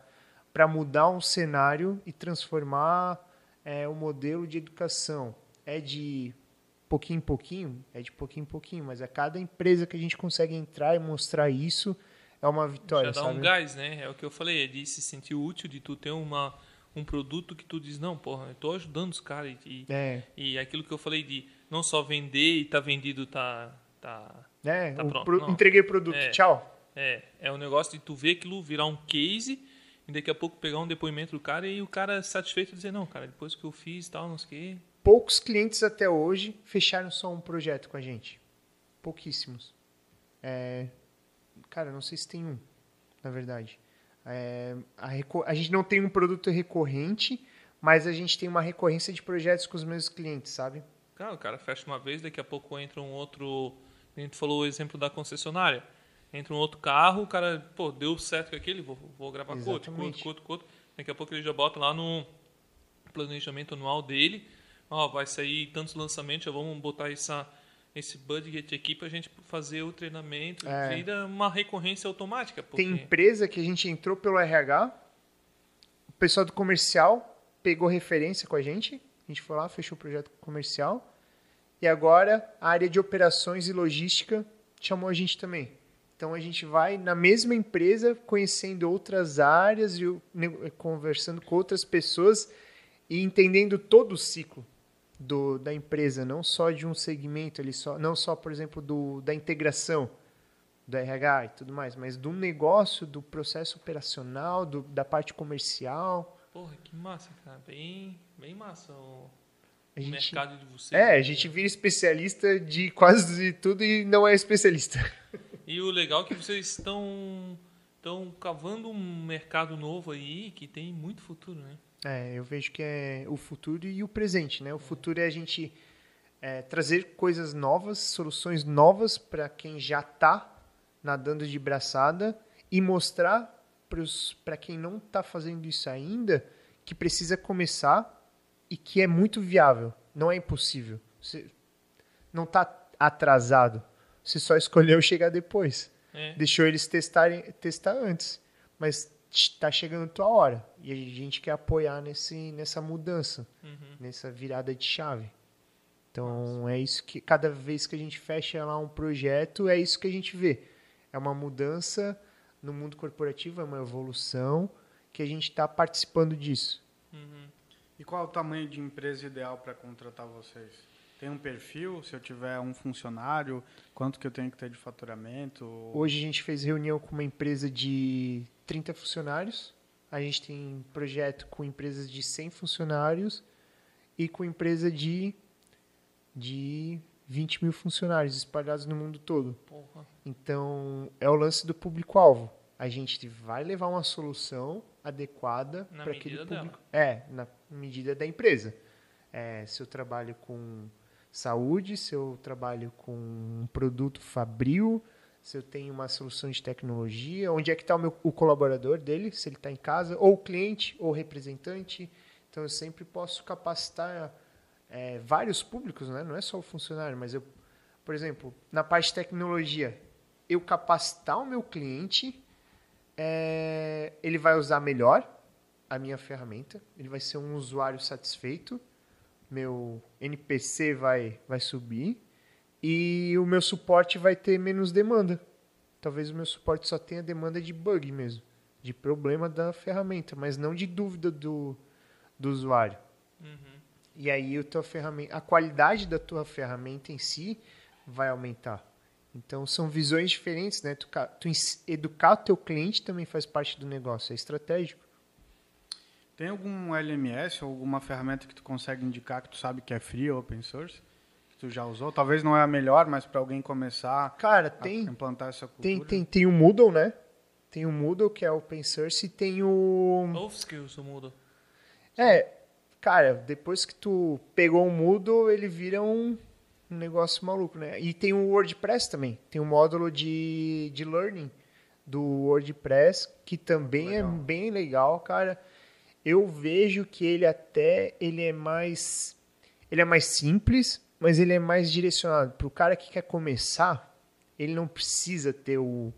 para mudar um cenário e transformar é, o modelo de educação. É de pouquinho em pouquinho, é de pouquinho em pouquinho, mas a cada empresa que a gente consegue entrar e mostrar isso é uma vitória, Já dá sabe? um gás, né? É o que eu falei, é de se sentir útil, de tu ter uma, um produto que tu diz, não, porra, eu tô ajudando os caras. E, É, e aquilo que eu falei de não só vender e tá vendido, tá. tá né? Tá pronto, pro- entreguei o produto, É. tchau. é, é um negócio de tu ver aquilo virar um case e daqui a pouco pegar um depoimento do cara e o cara satisfeito dizer, não, cara, depois que eu fiz tal, não sei o quê. Poucos clientes até hoje fecharam só um projeto com a gente. Pouquíssimos. É, cara, não sei se tem um, na verdade. É, a, a gente não tem um produto recorrente, mas a gente tem uma recorrência de projetos com os mesmos clientes, sabe? Cara, o cara fecha uma vez, daqui a pouco entra um outro. A gente falou o exemplo da concessionária. Entra um outro carro, o cara, pô, deu certo com aquele, vou, vou gravar com outro, com outro, com outro, com outro. Daqui a pouco ele já bota lá no planejamento anual dele. Ó, vai sair tantos lançamentos, já vamos botar essa, esse budget aqui pra gente fazer o treinamento. É. Vira uma recorrência automática. Porque... Tem empresa que a gente entrou pelo RH, o pessoal do comercial pegou referência com a gente, a gente foi lá, fechou o projeto comercial, e agora a área de operações e logística chamou a gente também. Então a gente vai na mesma empresa, conhecendo outras áreas e conversando com outras pessoas e entendendo todo o ciclo do, da empresa, não só de um segmento ali, só, não só, por exemplo, do, da integração do RH e tudo mais, mas do negócio, do processo operacional, do, da parte comercial. Porra, que massa, cara. Bem, bem massa o, A o gente, mercado de vocês. é, a gente vira especialista de quase tudo e não é especialista. <laughs> E o legal é que vocês estão estão cavando um mercado novo aí que tem muito futuro, né? É, eu vejo que é o futuro e o presente, né? O futuro é a gente é, trazer coisas novas, soluções novas para quem já está nadando de braçada e mostrar para quem não está fazendo isso ainda que precisa começar e que é muito viável. Não é impossível. Você não está atrasado. Você só escolheu chegar depois. É. Deixou eles testarem, testar antes. Mas está chegando a tua hora. E a gente quer apoiar nesse, nessa mudança, Uhum. nessa virada de chave. Então é isso que cada vez que a gente fecha lá um projeto, é isso que a gente vê. É uma mudança no mundo corporativo, é uma evolução que a gente está participando disso. Uhum. E qual é o tamanho de empresa ideal para contratar vocês? Tem um perfil? Se eu tiver um funcionário, quanto que eu tenho que ter de faturamento? Hoje a gente fez reunião com uma empresa de 30 funcionários. A gente tem projeto com empresas de 100 funcionários e com empresa de, de 20 mil funcionários espalhados no mundo todo. Porra. Então, é o lance do público-alvo. A gente vai levar uma solução adequada para aquele público. É, na medida da empresa. É, se eu trabalho com saúde, se eu trabalho com um produto fabril, se eu tenho uma solução de tecnologia, onde é que está o, meu- o colaborador dele, se ele está em casa, ou cliente, ou representante. Então, eu sempre posso capacitar é, vários públicos, né? não é só o funcionário, mas eu, por exemplo, na parte de tecnologia, eu capacitar o meu cliente, é, ele vai usar melhor a minha ferramenta, ele vai ser um usuário satisfeito, meu NPC vai, vai subir e o meu suporte vai ter menos demanda. Talvez o meu suporte só tenha demanda de bug mesmo, de problema da ferramenta, mas não de dúvida do, do usuário. Uhum. E aí a tua ferramenta, a qualidade da tua ferramenta em si vai aumentar. Então são visões diferentes, né? Tu, tu educar o teu cliente também faz parte do negócio, é estratégico. Tem algum LMS ou alguma ferramenta que tu consegue indicar que tu sabe que é free ou open source? Que tu já usou? Talvez não é a melhor, mas para alguém começar Cara, a tem implantar essa cultura. tem, tem tem o Moodle, né? Tem o Moodle que é open source e tem o Ou skills muda. É, cara, depois que tu pegou o Moodle, ele vira um, um negócio maluco, né? E tem o WordPress também. Tem um módulo de, de learning do WordPress, que também Legal. é bem legal, cara. Eu vejo que ele até ele é mais ele é mais simples, mas ele é mais direcionado para o cara que quer começar. Ele não precisa ter o,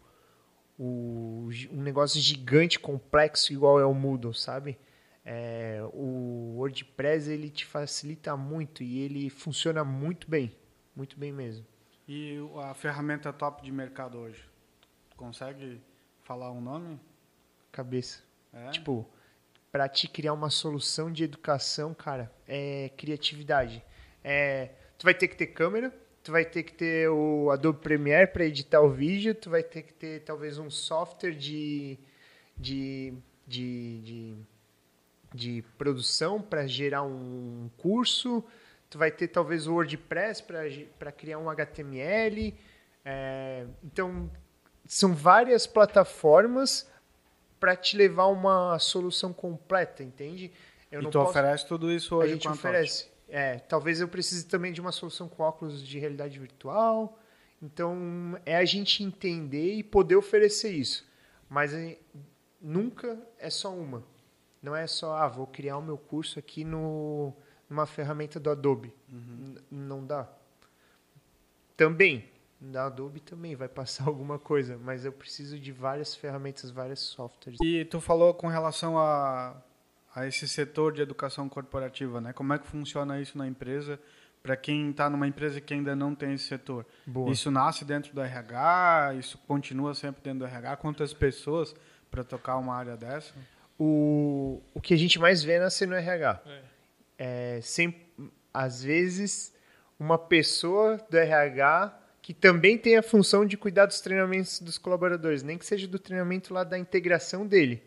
o um negócio gigante complexo igual é o Moodle, sabe? É, o WordPress ele te facilita muito e ele funciona muito bem, muito bem mesmo. E a ferramenta top de mercado hoje? Consegue falar um nome? Cabeça. É? Tipo, para te criar uma solução de educação, cara, é criatividade. É, tu vai ter que ter câmera, tu vai ter que ter o Adobe Premiere para editar o vídeo, tu vai ter que ter talvez um software de, de, de, de, de produção para gerar um curso, tu vai ter talvez o WordPress para criar um HTML. É, então, são várias plataformas para te levar uma solução completa, entende? Eu e tu posso... oferece tudo isso hoje? A gente oferece. É, talvez eu precise também de uma solução com óculos de realidade virtual. Então, é a gente entender e poder oferecer isso. Mas é, nunca é só uma. Não é só, ah, vou criar o meu curso aqui no, numa ferramenta do Adobe. Uhum. Não dá. Também, da Adobe também vai passar <laughs> alguma coisa, mas eu preciso de várias ferramentas, vários softwares. E tu falou com relação a, a esse setor de educação corporativa, né? Como é que funciona isso na empresa? Para quem está numa empresa que ainda não tem esse setor, Boa. isso nasce dentro do RH? Isso continua sempre dentro do RH? Quantas pessoas para tocar uma área dessa? O, o que a gente mais vê é nascer no RH. É. É, sem, às vezes, uma pessoa do RH que também tem a função de cuidar dos treinamentos dos colaboradores, nem que seja do treinamento lá da integração dele,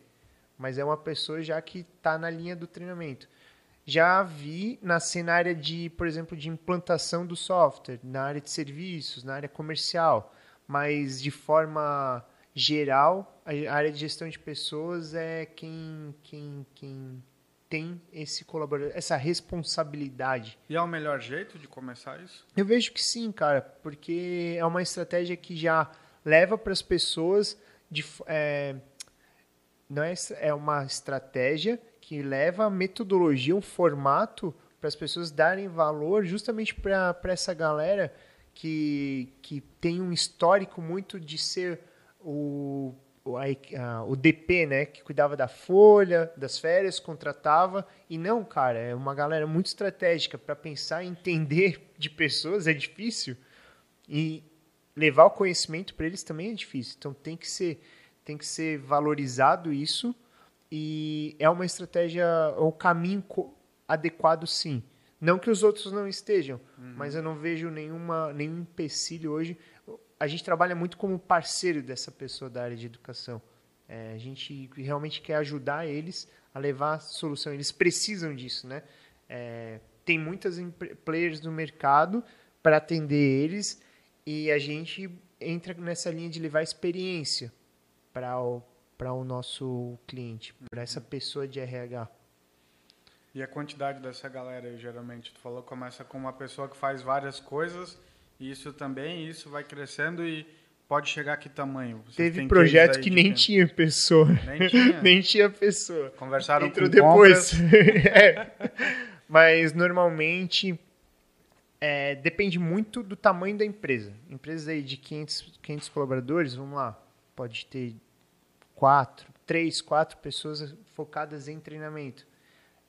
mas é uma pessoa já que está na linha do treinamento. Já vi na área de, por exemplo, de implantação do software, na área de serviços, na área comercial, mas de forma geral, a área de gestão de pessoas é quem, quem, quem tem esse colaborador, essa responsabilidade. E é o melhor jeito de começar isso? Eu vejo que sim, cara, porque é uma estratégia que já leva para as pessoas de é, não é, é uma estratégia que leva a metodologia, um formato para as pessoas darem valor justamente para essa galera que, que tem um histórico muito de ser o o, a, o DP, né, que cuidava da folha, das férias, contratava. E não, cara, é uma galera muito estratégica para pensar e entender de pessoas é difícil. E levar o conhecimento para eles também é difícil. Então tem que ser tem que ser valorizado isso e é uma estratégia, é um caminho adequado sim. Não que os outros não estejam, uhum. mas eu não vejo nenhuma, nenhum empecilho hoje a gente trabalha muito como parceiro dessa pessoa da área de educação. É, a gente realmente quer ajudar eles a levar a solução. Eles precisam disso, né? É, tem muitas players no mercado para atender eles e a gente entra nessa linha de levar experiência para o, para o nosso cliente, para essa pessoa de RH. E a quantidade dessa galera, geralmente, tu falou, começa com uma pessoa que faz várias coisas isso também, isso vai crescendo e pode chegar a que tamanho? Vocês Teve projeto que nem tinha pessoa. Nem <laughs> tinha? nem tinha pessoa. Conversaram Entrou com depois. <laughs> é. Mas normalmente é, depende muito do tamanho da empresa. Empresas aí de 500, 500 colaboradores, vamos lá, pode ter quatro, três, quatro pessoas focadas em treinamento.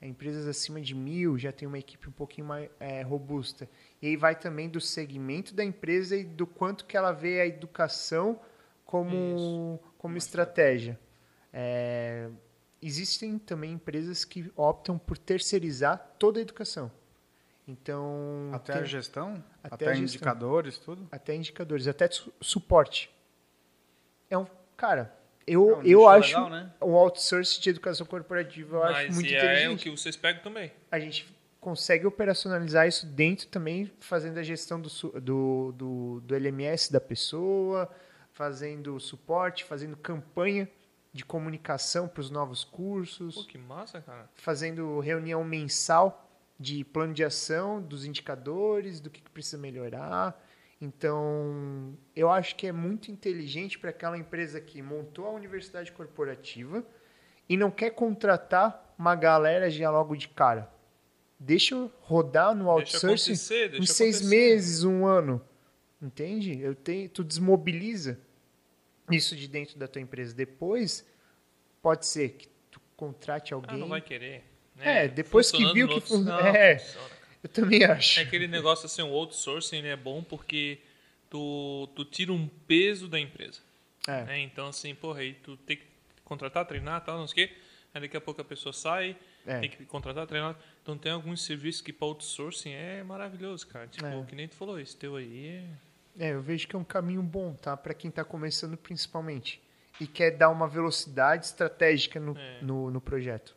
Empresas acima de mil já tem uma equipe um pouquinho mais é, robusta. E aí vai também do segmento da empresa e do quanto que ela vê a educação como, como estratégia. É, existem também empresas que optam por terceirizar toda a educação. Então até tem, a gestão, até, até a gestão, indicadores, tudo. Até indicadores, até suporte. É um cara eu, é um eu acho legal, né? um outsourcing de educação corporativa eu Mas acho muito inteligente. é o que vocês pegam também. A gente consegue operacionalizar isso dentro também, fazendo a gestão do, do, do, do LMS da pessoa, fazendo suporte, fazendo campanha de comunicação para os novos cursos. Pô, que massa, cara. Fazendo reunião mensal de plano de ação, dos indicadores, do que precisa melhorar. Então, eu acho que é muito inteligente para aquela empresa que montou a universidade corporativa e não quer contratar uma galera já logo de cara. Deixa rodar no outsourcing em seis acontecer. meses, um ano. Entende? Eu tenho, tu desmobiliza isso de dentro da tua empresa. Depois, pode ser que tu contrate alguém. Ah, não vai querer. Né? É, depois que viu que funciona. É, eu também acho. É aquele negócio assim, o outsourcing é bom porque tu, tu tira um peso da empresa. É. Né? Então, assim, porra, aí tu tem que contratar, treinar tal, não sei o quê. Aí daqui a pouco a pessoa sai, É. tem que contratar treinador. Então tem alguns serviços que para outsourcing é maravilhoso, cara. Tipo, É. que nem tu falou, esse teu aí é... É, eu vejo que é um caminho bom, tá? Para quem tá começando principalmente. E quer dar uma velocidade estratégica no, É. no, no projeto.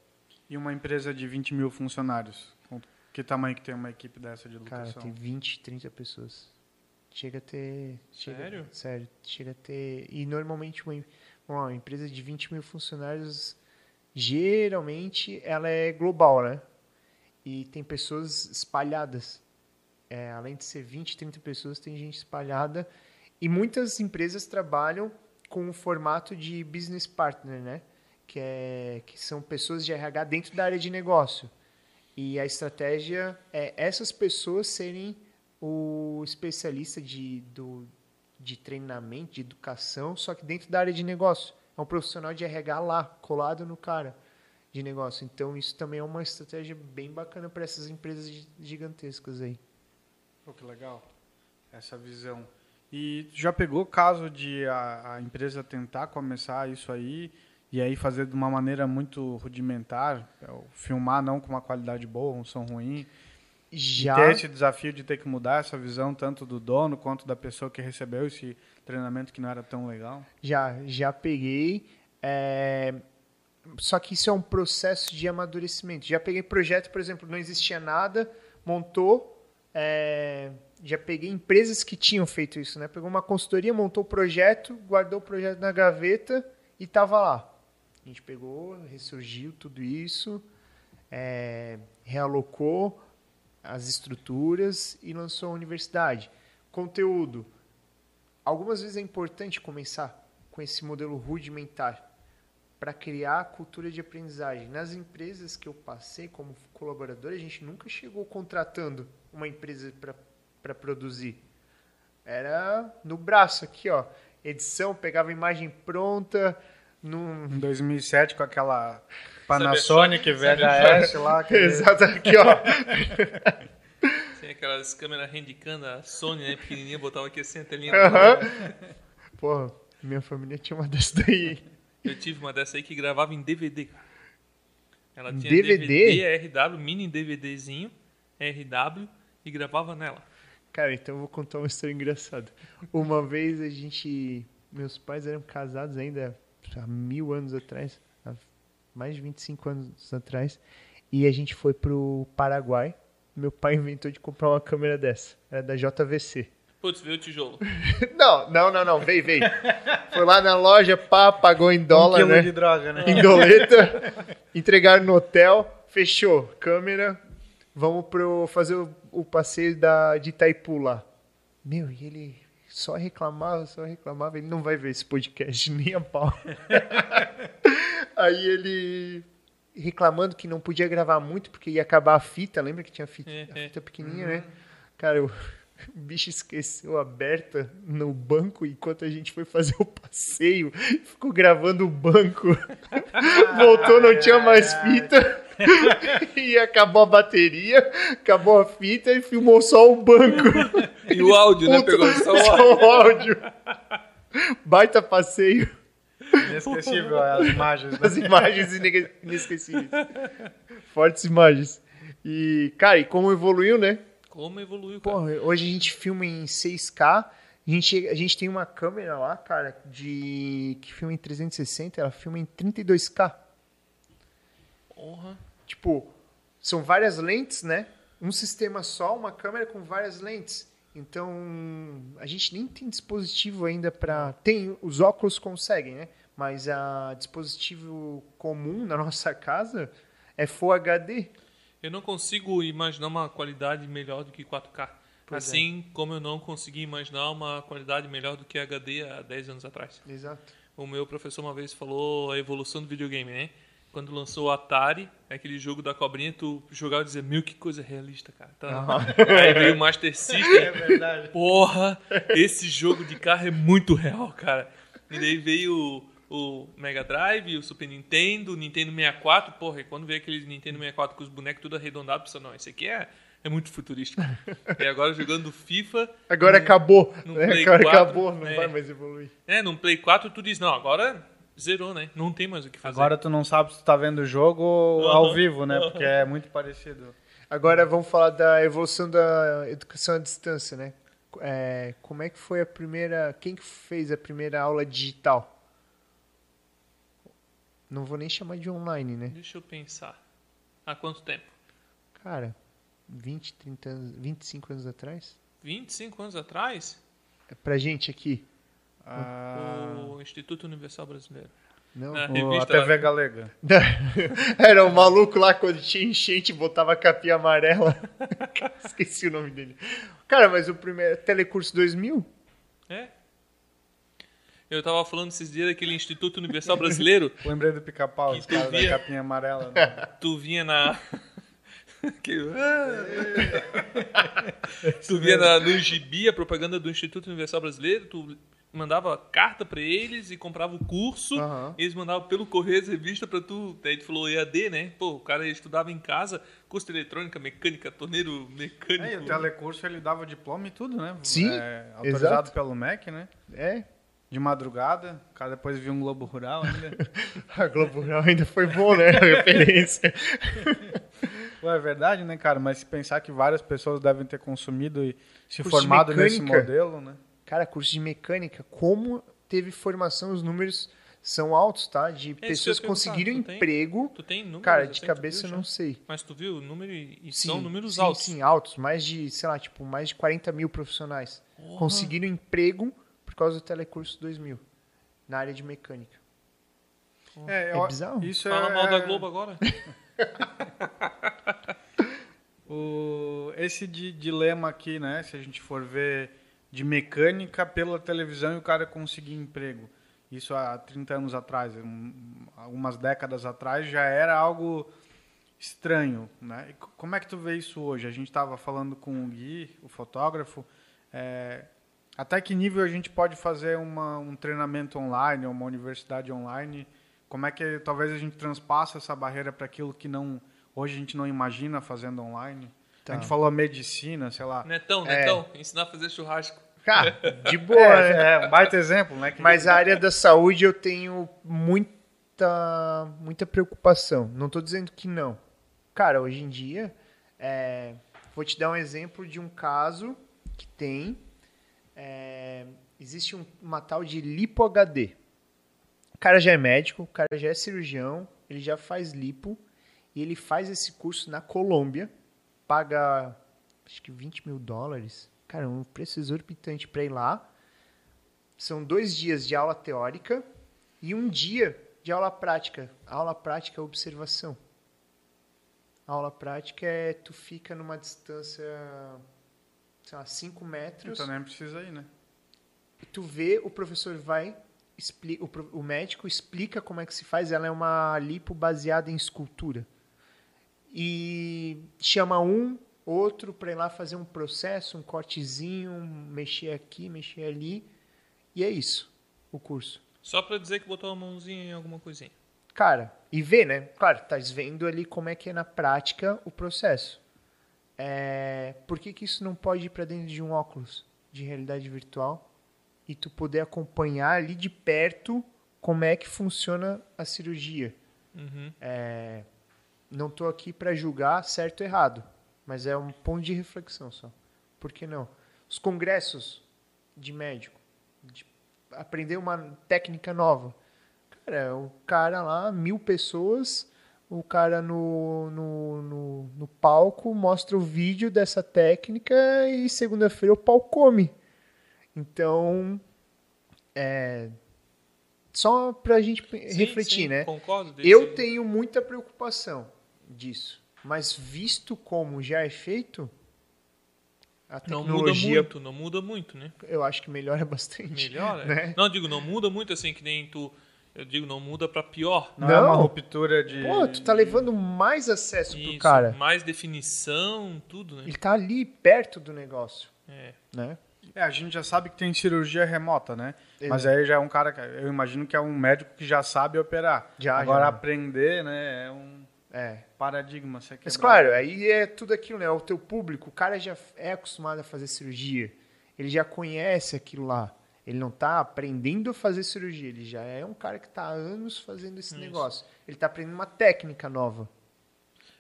E uma empresa de 20 mil funcionários. Que tamanho que tem uma equipe dessa de Cara, educação? tem 20, 30 pessoas. Chega a ter. Chega, Sério? Sério, chega a ter. E normalmente uma, uma empresa de 20 mil funcionários, geralmente ela é global, né? E tem pessoas espalhadas. É, além de ser 20, 30 pessoas, tem gente espalhada. E muitas empresas trabalham com o formato de business partner, né? Que, é, que são pessoas de RH dentro da área de negócio. E a estratégia é essas pessoas serem o especialista de, do, de treinamento, de educação, só que dentro da área de negócio. É um profissional de RH lá, colado no cara de negócio. Então, isso também é uma estratégia bem bacana para essas empresas gi- gigantescas aí. Pô, que legal. Essa visão. E já pegou o caso de a, a empresa tentar começar isso aí e aí fazer de uma maneira muito rudimentar, é, filmar não com uma qualidade boa, um som ruim, Já, e ter esse desafio de ter que mudar essa visão tanto do dono quanto da pessoa que recebeu esse treinamento que não era tão legal? já, já peguei. é, Só que isso é um processo de amadurecimento. Já peguei projeto, por exemplo, não existia nada, montou. é, Já peguei empresas que tinham feito isso, né? Pegou uma consultoria, montou o projeto, guardou o projeto na gaveta e estava lá. A gente pegou, ressurgiu tudo isso, é, realocou as estruturas e lançou a universidade. Conteúdo. Algumas vezes é importante começar com esse modelo rudimentar para criar a cultura de aprendizagem. Nas empresas que eu passei como colaborador, a gente nunca chegou contratando uma empresa para produzir. Era no braço aqui, ó. Edição, pegava imagem pronta, num, Em 2007 com aquela Panasonic VHS lá, <laughs> que Exato, aqui, ó. <laughs> Tem aquelas câmeras handicam da Sony, né? Pequenininha, botava aqui assim a telinha. Aham. Porra, minha família tinha uma dessa daí. Eu tive uma dessa aí que gravava em DVD, cara. Ela Em tinha DVD? RW, mini DVDzinho, RW, e gravava nela. Cara, então eu vou contar uma história engraçada. Uma vez a gente. Meus pais eram casados ainda há mil anos atrás, mais de 25 anos atrás, e a gente foi pro Paraguai. Meu pai inventou de comprar uma câmera dessa. Era da JVC. Putz, veio o tijolo. <laughs> Não, não, não, não. Veio, veio. Foi lá na loja, pá, pagou em dólar, um quilo né? de droga, né? em doleta, <laughs> entregaram no hotel, fechou, câmera, vamos pro fazer o, o passeio da, de Itaipu lá. Meu, e ele só reclamava, só reclamava, ele não vai ver esse podcast <laughs> nem a pau. <laughs> Aí ele reclamando que não podia gravar muito porque ia acabar a fita, lembra que tinha fita, a fita pequenininha, né? Cara, o o <laughs> bicho esqueceu aberta no banco enquanto a gente foi fazer o passeio. Ficou gravando o banco. Voltou, não tinha mais fita. <laughs> E acabou a bateria, acabou a fita e filmou só o banco. E o áudio, né? Puta, Pegou só o áudio. só o áudio. Baita passeio. Inesquecível as imagens. Né? As imagens ine- inesquecíveis. Fortes imagens. E, cara, e como evoluiu, né? Como evoluiu, cara. Porra, hoje a gente filma em 6K. A gente, a gente tem uma câmera lá, cara, de que filma em 360, ela filma em 32K. Porra. Tipo, são várias lentes, né? Um sistema só, uma câmera com várias lentes. Então, a gente nem tem dispositivo ainda para. Tem, os óculos conseguem, né? Mas a dispositivo comum na <laughs> nossa casa é Full HD. Eu não consigo imaginar uma qualidade melhor do que 4K. Pois é. assim como eu não consegui imaginar uma qualidade melhor do que HD há 10 anos atrás. Exato. O meu professor uma vez falou a evolução do videogame, né? Quando lançou o Atari, aquele jogo da cobrinha, tu jogava e dizia, meu, que coisa realista, cara. Tá? <laughs> Aí veio o Master System. É verdade. Porra, esse jogo de carro é muito real, cara. E daí veio o, o Mega Drive, o Super Nintendo, o Nintendo 64. Porra, e quando veio aquele Nintendo 64 com os bonecos tudo arredondados, pensou, não, esse aqui é, é muito futurístico. e agora jogando FIFA, Agora acabou. no né? Play Agora 4, acabou, não é. vai mais evoluir. né, num Play 4, tu diz, não, agora zerou, né? Não tem mais o que fazer. Agora tu não sabe se tu tá vendo o jogo ou Aham, ao vivo, né? Porque é muito parecido. Agora vamos falar da evolução da educação à distância, né? É, como é que foi a primeira. Quem que fez a primeira aula digital? Não vou nem chamar de online, né? Deixa eu pensar. Há quanto tempo? Cara, 20, 30 anos, 25 anos atrás? 25 anos atrás? É Pra gente aqui. Ah, O Instituto Universal Brasileiro. Não. Na a TV Galega. <laughs> Era o maluco lá quando tinha enchente botava a capinha amarela. <laughs> Esqueci o nome dele. Cara, mas o primeiro. Telecurso 2000? É? Eu tava falando esses dias daquele Instituto Universal Brasileiro. <laughs> Lembrei do pica-pau, os caras da via- capinha amarela. Né? Tu vinha na. Que- tu via na, no gibi a propaganda do Instituto Universal Brasileiro, tu mandava carta pra eles e comprava o curso, Aham. eles mandavam pelo correio as revistas pra tu. Daí tu falou EAD, né? Pô, o cara estudava em casa, curso de eletrônica, mecânica, torneiro mecânico. É, e o telecurso ele dava diploma e tudo, né? Sim, É, autorizado exato. pelo MEC, né? É. De madrugada, o cara depois viu um Globo Rural ainda. <laughs> A Globo Rural ainda foi bom, né? A referência. <laughs> Pô, é verdade, né, cara? Mas se pensar que várias pessoas devem ter consumido e se Curso formado nesse modelo, né? Cara, curso de mecânica, como teve formação, os números são altos, tá? De É pessoas conseguiram tu tem? emprego. Tu tem números? Cara, assim, de cabeça eu não sei. Mas tu viu o número e Sim, são números sim, altos. Sim, altos. Mais de, sei lá, tipo, mais de 40 mil profissionais Porra. conseguiram emprego por causa do Telecurso 2000, na área de mecânica. É, É bizarro. Isso Fala é, mal da Globo agora. <laughs> O, esse di- dilema aqui, né? Se a gente for ver de mecânica pela televisão e o cara conseguir emprego. Isso há 30 anos atrás, um- algumas décadas atrás, já era algo estranho, né? Co- como é que tu vê isso hoje? A gente estava falando com o Gui, o fotógrafo, é, até que nível a gente pode fazer uma, um treinamento online, uma universidade online? Como é que talvez a gente transpassa essa barreira para aquilo que não hoje a gente não imagina fazendo online? Tá. A gente falou medicina, sei lá. Netão, É. Netão, ensinar a fazer churrasco. Cara, <laughs> de boa, né? É, é um baita exemplo, né? Que- Mas a área da saúde eu tenho muita, muita preocupação. Não estou dizendo que não. Cara, hoje em dia, é, vou te dar um exemplo de um caso que tem. é, existe um- uma tal de lipo HD. O cara já é médico, o cara já é cirurgião, ele já faz lipo e ele faz esse curso na Colômbia, paga acho que 20 mil dólares. Cara, um preço exorbitante para ir lá. São dois dias de aula teórica e um dia de aula prática. A aula prática é observação. A aula prática é tu fica numa distância, sei lá, 5 metros. Então nem precisa ir, né? E tu vê, o professor vai, expli o, o médico explica como é que se faz. Ela é uma lipo baseada em escultura. E chama um, outro para ir lá fazer um processo, um cortezinho, mexer aqui, mexer ali. E é isso, o curso. Só pra dizer que botou a mãozinha em alguma coisinha. Cara, e vê, né? Claro, tá vendo ali como é que é na prática o processo. É, por que, que isso não pode ir para dentro de um óculos de realidade virtual e tu poder acompanhar ali de perto como é que funciona a cirurgia? Uhum. É, não tô aqui para julgar certo ou errado, mas é um ponto de reflexão só. Por que não? Os congressos de médico, de aprender uma técnica nova. Cara, o cara lá, mil pessoas, o cara no, no, no, no palco mostra o vídeo dessa técnica e segunda-feira o pau come. Então, é, só pra gente Sim, refletir, sim, né? Concordo. Eu tenho muita preocupação disso. Mas visto como já é feito, a Não muda tecnologia, muito, não muda muito, né? eu acho que melhora <laughs> bastante. Melhora? Né? Não, digo, não muda muito assim que nem tu. Eu digo, não muda pra pior. Não, é uma Não. ruptura de. Pô, tu tá levando mais acesso pro Isso, cara. mais definição, tudo, né? Ele tá ali perto do negócio, É. né? É, a gente já sabe que tem cirurgia remota, né? Exato. Mas aí já é um cara, que- eu imagino que é um médico que já sabe operar. Já, Agora já. aprender, né, é um É. paradigma. Você Mas claro, aí é tudo aquilo, né? O teu público, o cara já é acostumado a fazer cirurgia. Ele já conhece aquilo lá. Ele não tá aprendendo a fazer cirurgia, ele já é um cara que tá há anos fazendo esse Isso. negócio. Ele tá aprendendo uma técnica nova.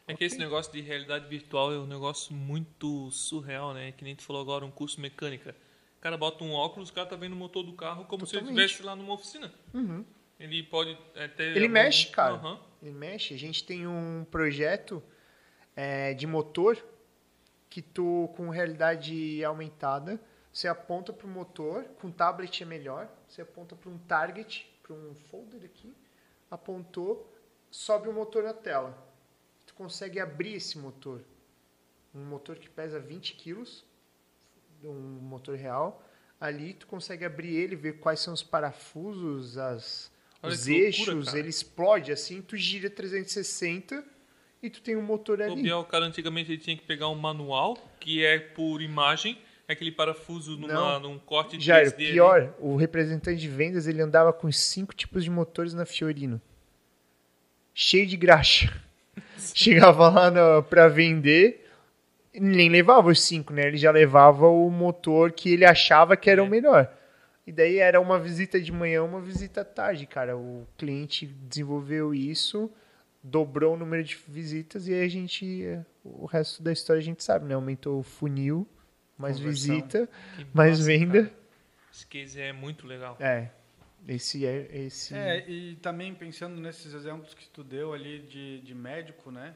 É que esse negócio de realidade virtual é um negócio muito surreal, né? Que nem tu falou agora, um curso mecânica. O cara bota um óculos, o cara tá vendo o motor do carro como se ele Totalmente. estivesse lá numa oficina. Ele pode é, ter... Ele algum- mexe, cara. Aham. Ele mexe. A gente tem um projeto é, de motor que tu, com realidade aumentada, você aponta para o motor, com tablet é melhor, você aponta para um target, para um folder aqui, apontou, sobe o motor na tela. Tu consegue abrir esse motor. Um motor que pesa 20 quilos, um motor real. Ali tu consegue abrir ele, ver quais são os parafusos, as, Olha os loucura, eixos, cara. ele explode assim, tu gira 360 e tu tem um motor O ali. Biel, o cara antigamente ele tinha que pegar um manual, que é por imagem, é aquele parafuso numa, num corte de Jairo, 3D ali. pior, o representante de vendas ele andava com cinco tipos de motores na Fiorino. Cheio de graxa. <laughs> Chegava lá na, pra vender, nem levava os cinco, né? Ele já levava o motor que ele achava que era o É. melhor. E daí era uma visita de manhã, uma visita à tarde, cara. O cliente desenvolveu isso, dobrou o número de visitas e aí a gente, o resto da história a gente sabe, né? Aumentou o funil, mais Conversão. visita, Que mais massa, venda. cara. Esse case é muito legal. É. Esse é esse. É, e também pensando nesses exemplos que tu deu ali de, de médico, né?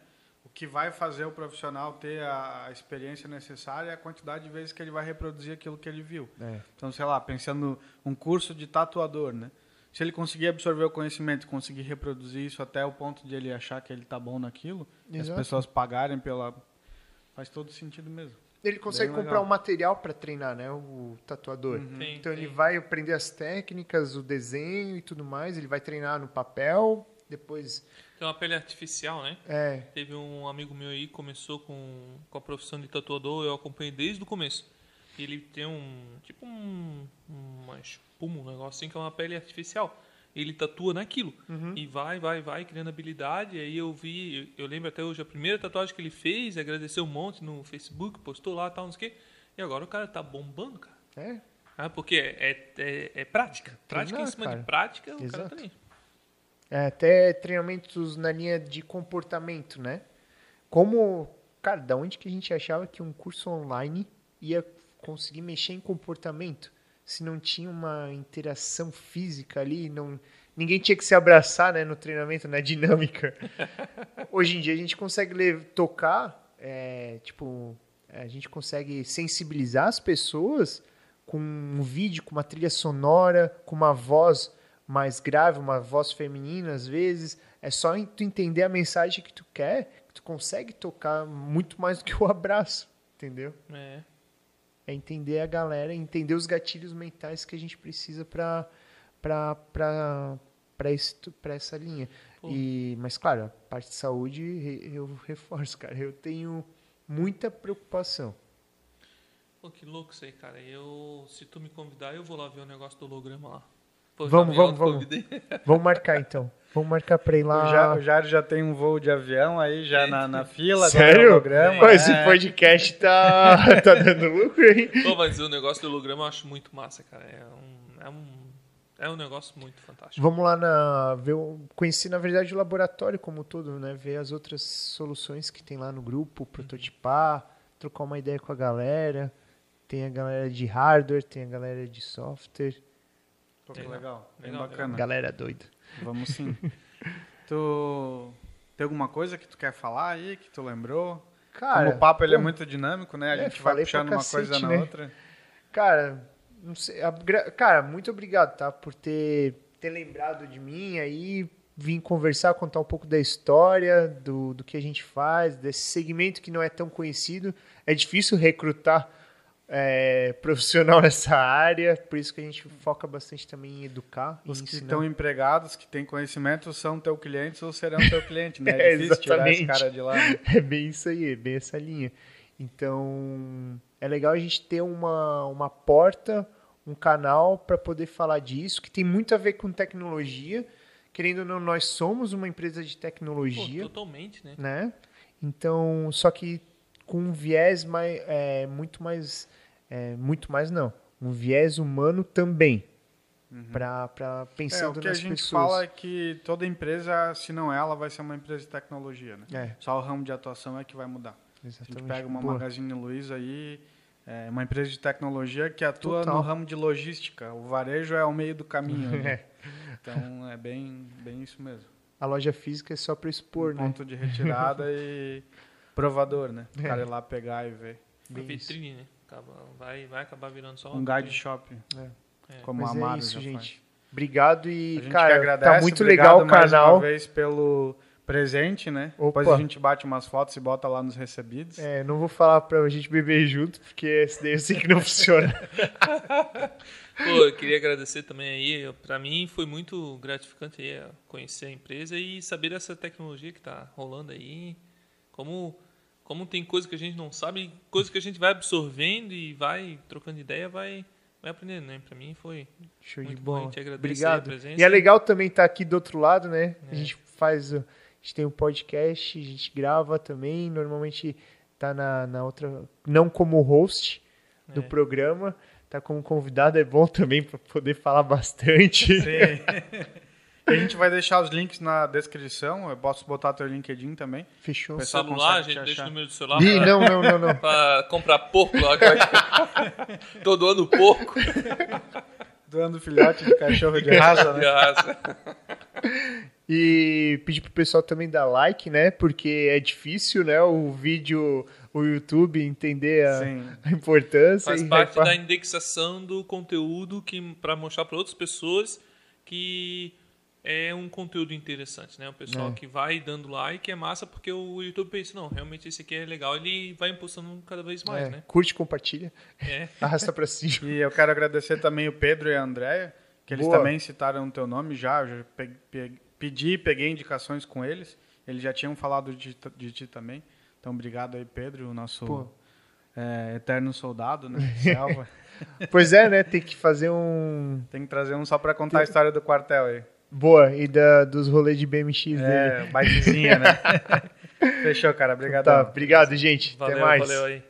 O que vai fazer o profissional ter a, experiência necessária é a quantidade de vezes que ele vai reproduzir aquilo que ele viu. É. Então, sei lá, pensando um curso de tatuador, né? Se ele conseguir absorver o conhecimento, conseguir reproduzir isso até o ponto de ele achar que ele tá bom naquilo, e as pessoas pagarem pela faz todo sentido mesmo. Ele consegue Bem comprar legal. um material para treinar, né? O tatuador. Tem- Então ele tem- vai aprender as técnicas, o desenho e tudo mais. Ele vai treinar no papel. Depois. Tem uma pele artificial, né? É. Teve um amigo meu aí que começou com, com a profissão de tatuador, eu acompanhei desde o começo. Ele tem um, tipo um, uma espuma, um negócio assim, que é uma pele artificial. Ele tatua naquilo. E vai, vai, vai, criando habilidade. Aí eu vi, eu, eu lembro até hoje, a primeira tatuagem que ele fez, agradeceu um monte no Facebook, postou lá, tal, não sei o quê. E agora o cara tá bombando, cara. É. Ah, porque é, é, é, é prática. Prática em Treinar, cima cara. de prática, o cara Exato. tá ali. É, até treinamentos na linha de comportamento, né? Como, cara, da onde que a gente achava que um curso online ia conseguir mexer em comportamento? Se não tinha uma interação física ali, não, ninguém tinha que se abraçar, né, no treinamento, na dinâmica. <laughs> Hoje em dia a gente consegue tocar, é, tipo, a gente consegue sensibilizar as pessoas com um vídeo, com uma trilha sonora, com uma voz mais grave, uma voz feminina às vezes. É só tu entender a mensagem que tu quer, que tu consegue tocar muito mais do que o abraço, entendeu? É. É entender a galera, entender os gatilhos mentais que a gente precisa para para para para essa linha. Pô. E mas claro, a parte de saúde eu reforço, cara, eu tenho muita preocupação. Pô, que louco isso aí, cara. Eu, se tu me convidar, eu vou lá ver o negócio do holograma lá. Pô, Vamos, vamos, vamos. <laughs> Vamos marcar então. Vamos marcar para ir lá. O Jair já tem um voo de avião aí, já na, na fila. Sério? é holograma, é. esse podcast tá, <laughs> tá dando lucro, hein? Pô, mas o negócio do holograma eu acho muito massa, cara. É um, é um, é um negócio muito fantástico. Vamos lá na ver, conhecer na verdade o laboratório como um todo, né? Ver as outras soluções que tem lá no grupo, prototipar, trocar uma ideia com a galera. Tem a galera de hardware, tem a galera de software. Pô, que Legal. legal, bem Legal, bacana. Galera doida. Vamos sim. <laughs> tu tem alguma coisa que tu quer falar aí, que tu lembrou? Cara, Como o papo ele é pô, muito dinâmico, né? A É, gente vai puxando uma coisa na né? outra. Cara, não sei, a cara, muito obrigado, tá? Por ter, ter lembrado de mim aí, vim conversar, contar um pouco da história, do, do que a gente faz, desse segmento que não é tão conhecido. É difícil recrutar é, profissional <laughs> nessa área, por isso que a gente foca bastante também em educar. em Os que estão empregados, que têm conhecimento, são teu cliente ou serão teu cliente, né? É, <laughs> É difícil tirar esse exatamente. cara de lá. né? <laughs> É bem isso aí, é bem essa linha. Então, é legal a gente ter uma, uma porta, um canal para poder falar disso, que tem muito a ver com tecnologia. Querendo ou não, nós somos uma empresa de Pô, tecnologia, totalmente, né? né? Então, só que com um viés mais, é, muito mais, é, muito mais não, um viés humano também. Pra, pra É, pensando o que a nas gente pessoas. fala é que toda empresa, se não ela, vai ser uma empresa de tecnologia, né? É, Só o ramo de atuação é que vai mudar. A gente exatamente. pega uma Boa. Magazine Luiza aí, é uma empresa de tecnologia que atua Total. no ramo de logística. O varejo é o meio do caminho. <laughs> né? É. Então é bem, bem isso mesmo. A loja física é só para expor, né? Ponto de retirada <laughs> e provador, né? O É. cara ir lá pegar e ver. Uma Bem isso. vitrine, né? Acaba, vai, vai acabar virando só Um guide shop, vitrine. É. como Mas a é isso, já gente. faz. Obrigado A e, cara, agradece, tá muito legal o mais canal. uma vez pelo presente, né? Opa. Depois a gente bate umas fotos e bota lá nos recebidos. É, não vou falar pra gente beber junto, porque esse daí eu sei que não <laughs> funciona. Pô, eu queria agradecer também aí. Pra mim foi muito gratificante aí, ó, conhecer a empresa e saber dessa tecnologia que tá rolando aí. Como, como tem coisa que a gente não sabe, coisa que a gente vai absorvendo e vai trocando ideia, vai, vai aprendendo, né? Pra mim foi Show de Muito bom, a bola. gente agradece Obrigado. a. E é legal também estar aqui do outro lado, né? A É. gente faz. A gente tem um podcast, a gente grava também. Normalmente tá na, na outra. Não como host do É. programa. Tá como convidado, é bom também para poder falar bastante. Sim. <laughs> a gente vai deixar os links na descrição. Eu posso botar teu LinkedIn também. Fechou. Pessoal, celular, a gente deixa o número do celular Ih, pra, não, não, não, não. <laughs> pra comprar porco lá. Todo ano porco. Doando filhote de cachorro de raça, né? de raça. E pedir pro pessoal também dar like, né? Porque é difícil, né? O vídeo, o YouTube entender a, a importância. Faz e parte da indexação do conteúdo que para mostrar para outras pessoas que é um conteúdo interessante, né? O pessoal É. que vai dando like é massa porque o YouTube pensa, não, realmente esse aqui é legal, ele vai impulsando cada vez mais, É, né? Curte, compartilha, É. <laughs> arrasta pra cima. E eu quero agradecer também o Pedro e a Andréia, que eles Boa. também citaram o teu nome já. Eu já pe- pe- pedi peguei indicações com eles. Eles já tinham falado de, ti- de ti também. Então, obrigado aí, Pedro, o nosso Pô. é, eterno soldado, né? <laughs> Selva. Pois é, né? Tem que fazer um. Tem que trazer um só pra contar a história do quartel aí. Boa, e da, dos rolês de BMX dele. É, bikezinha, né? <laughs> Fechou, cara. Obrigado. Tá, obrigado, gente. Valeu, Até mais. valeu aí.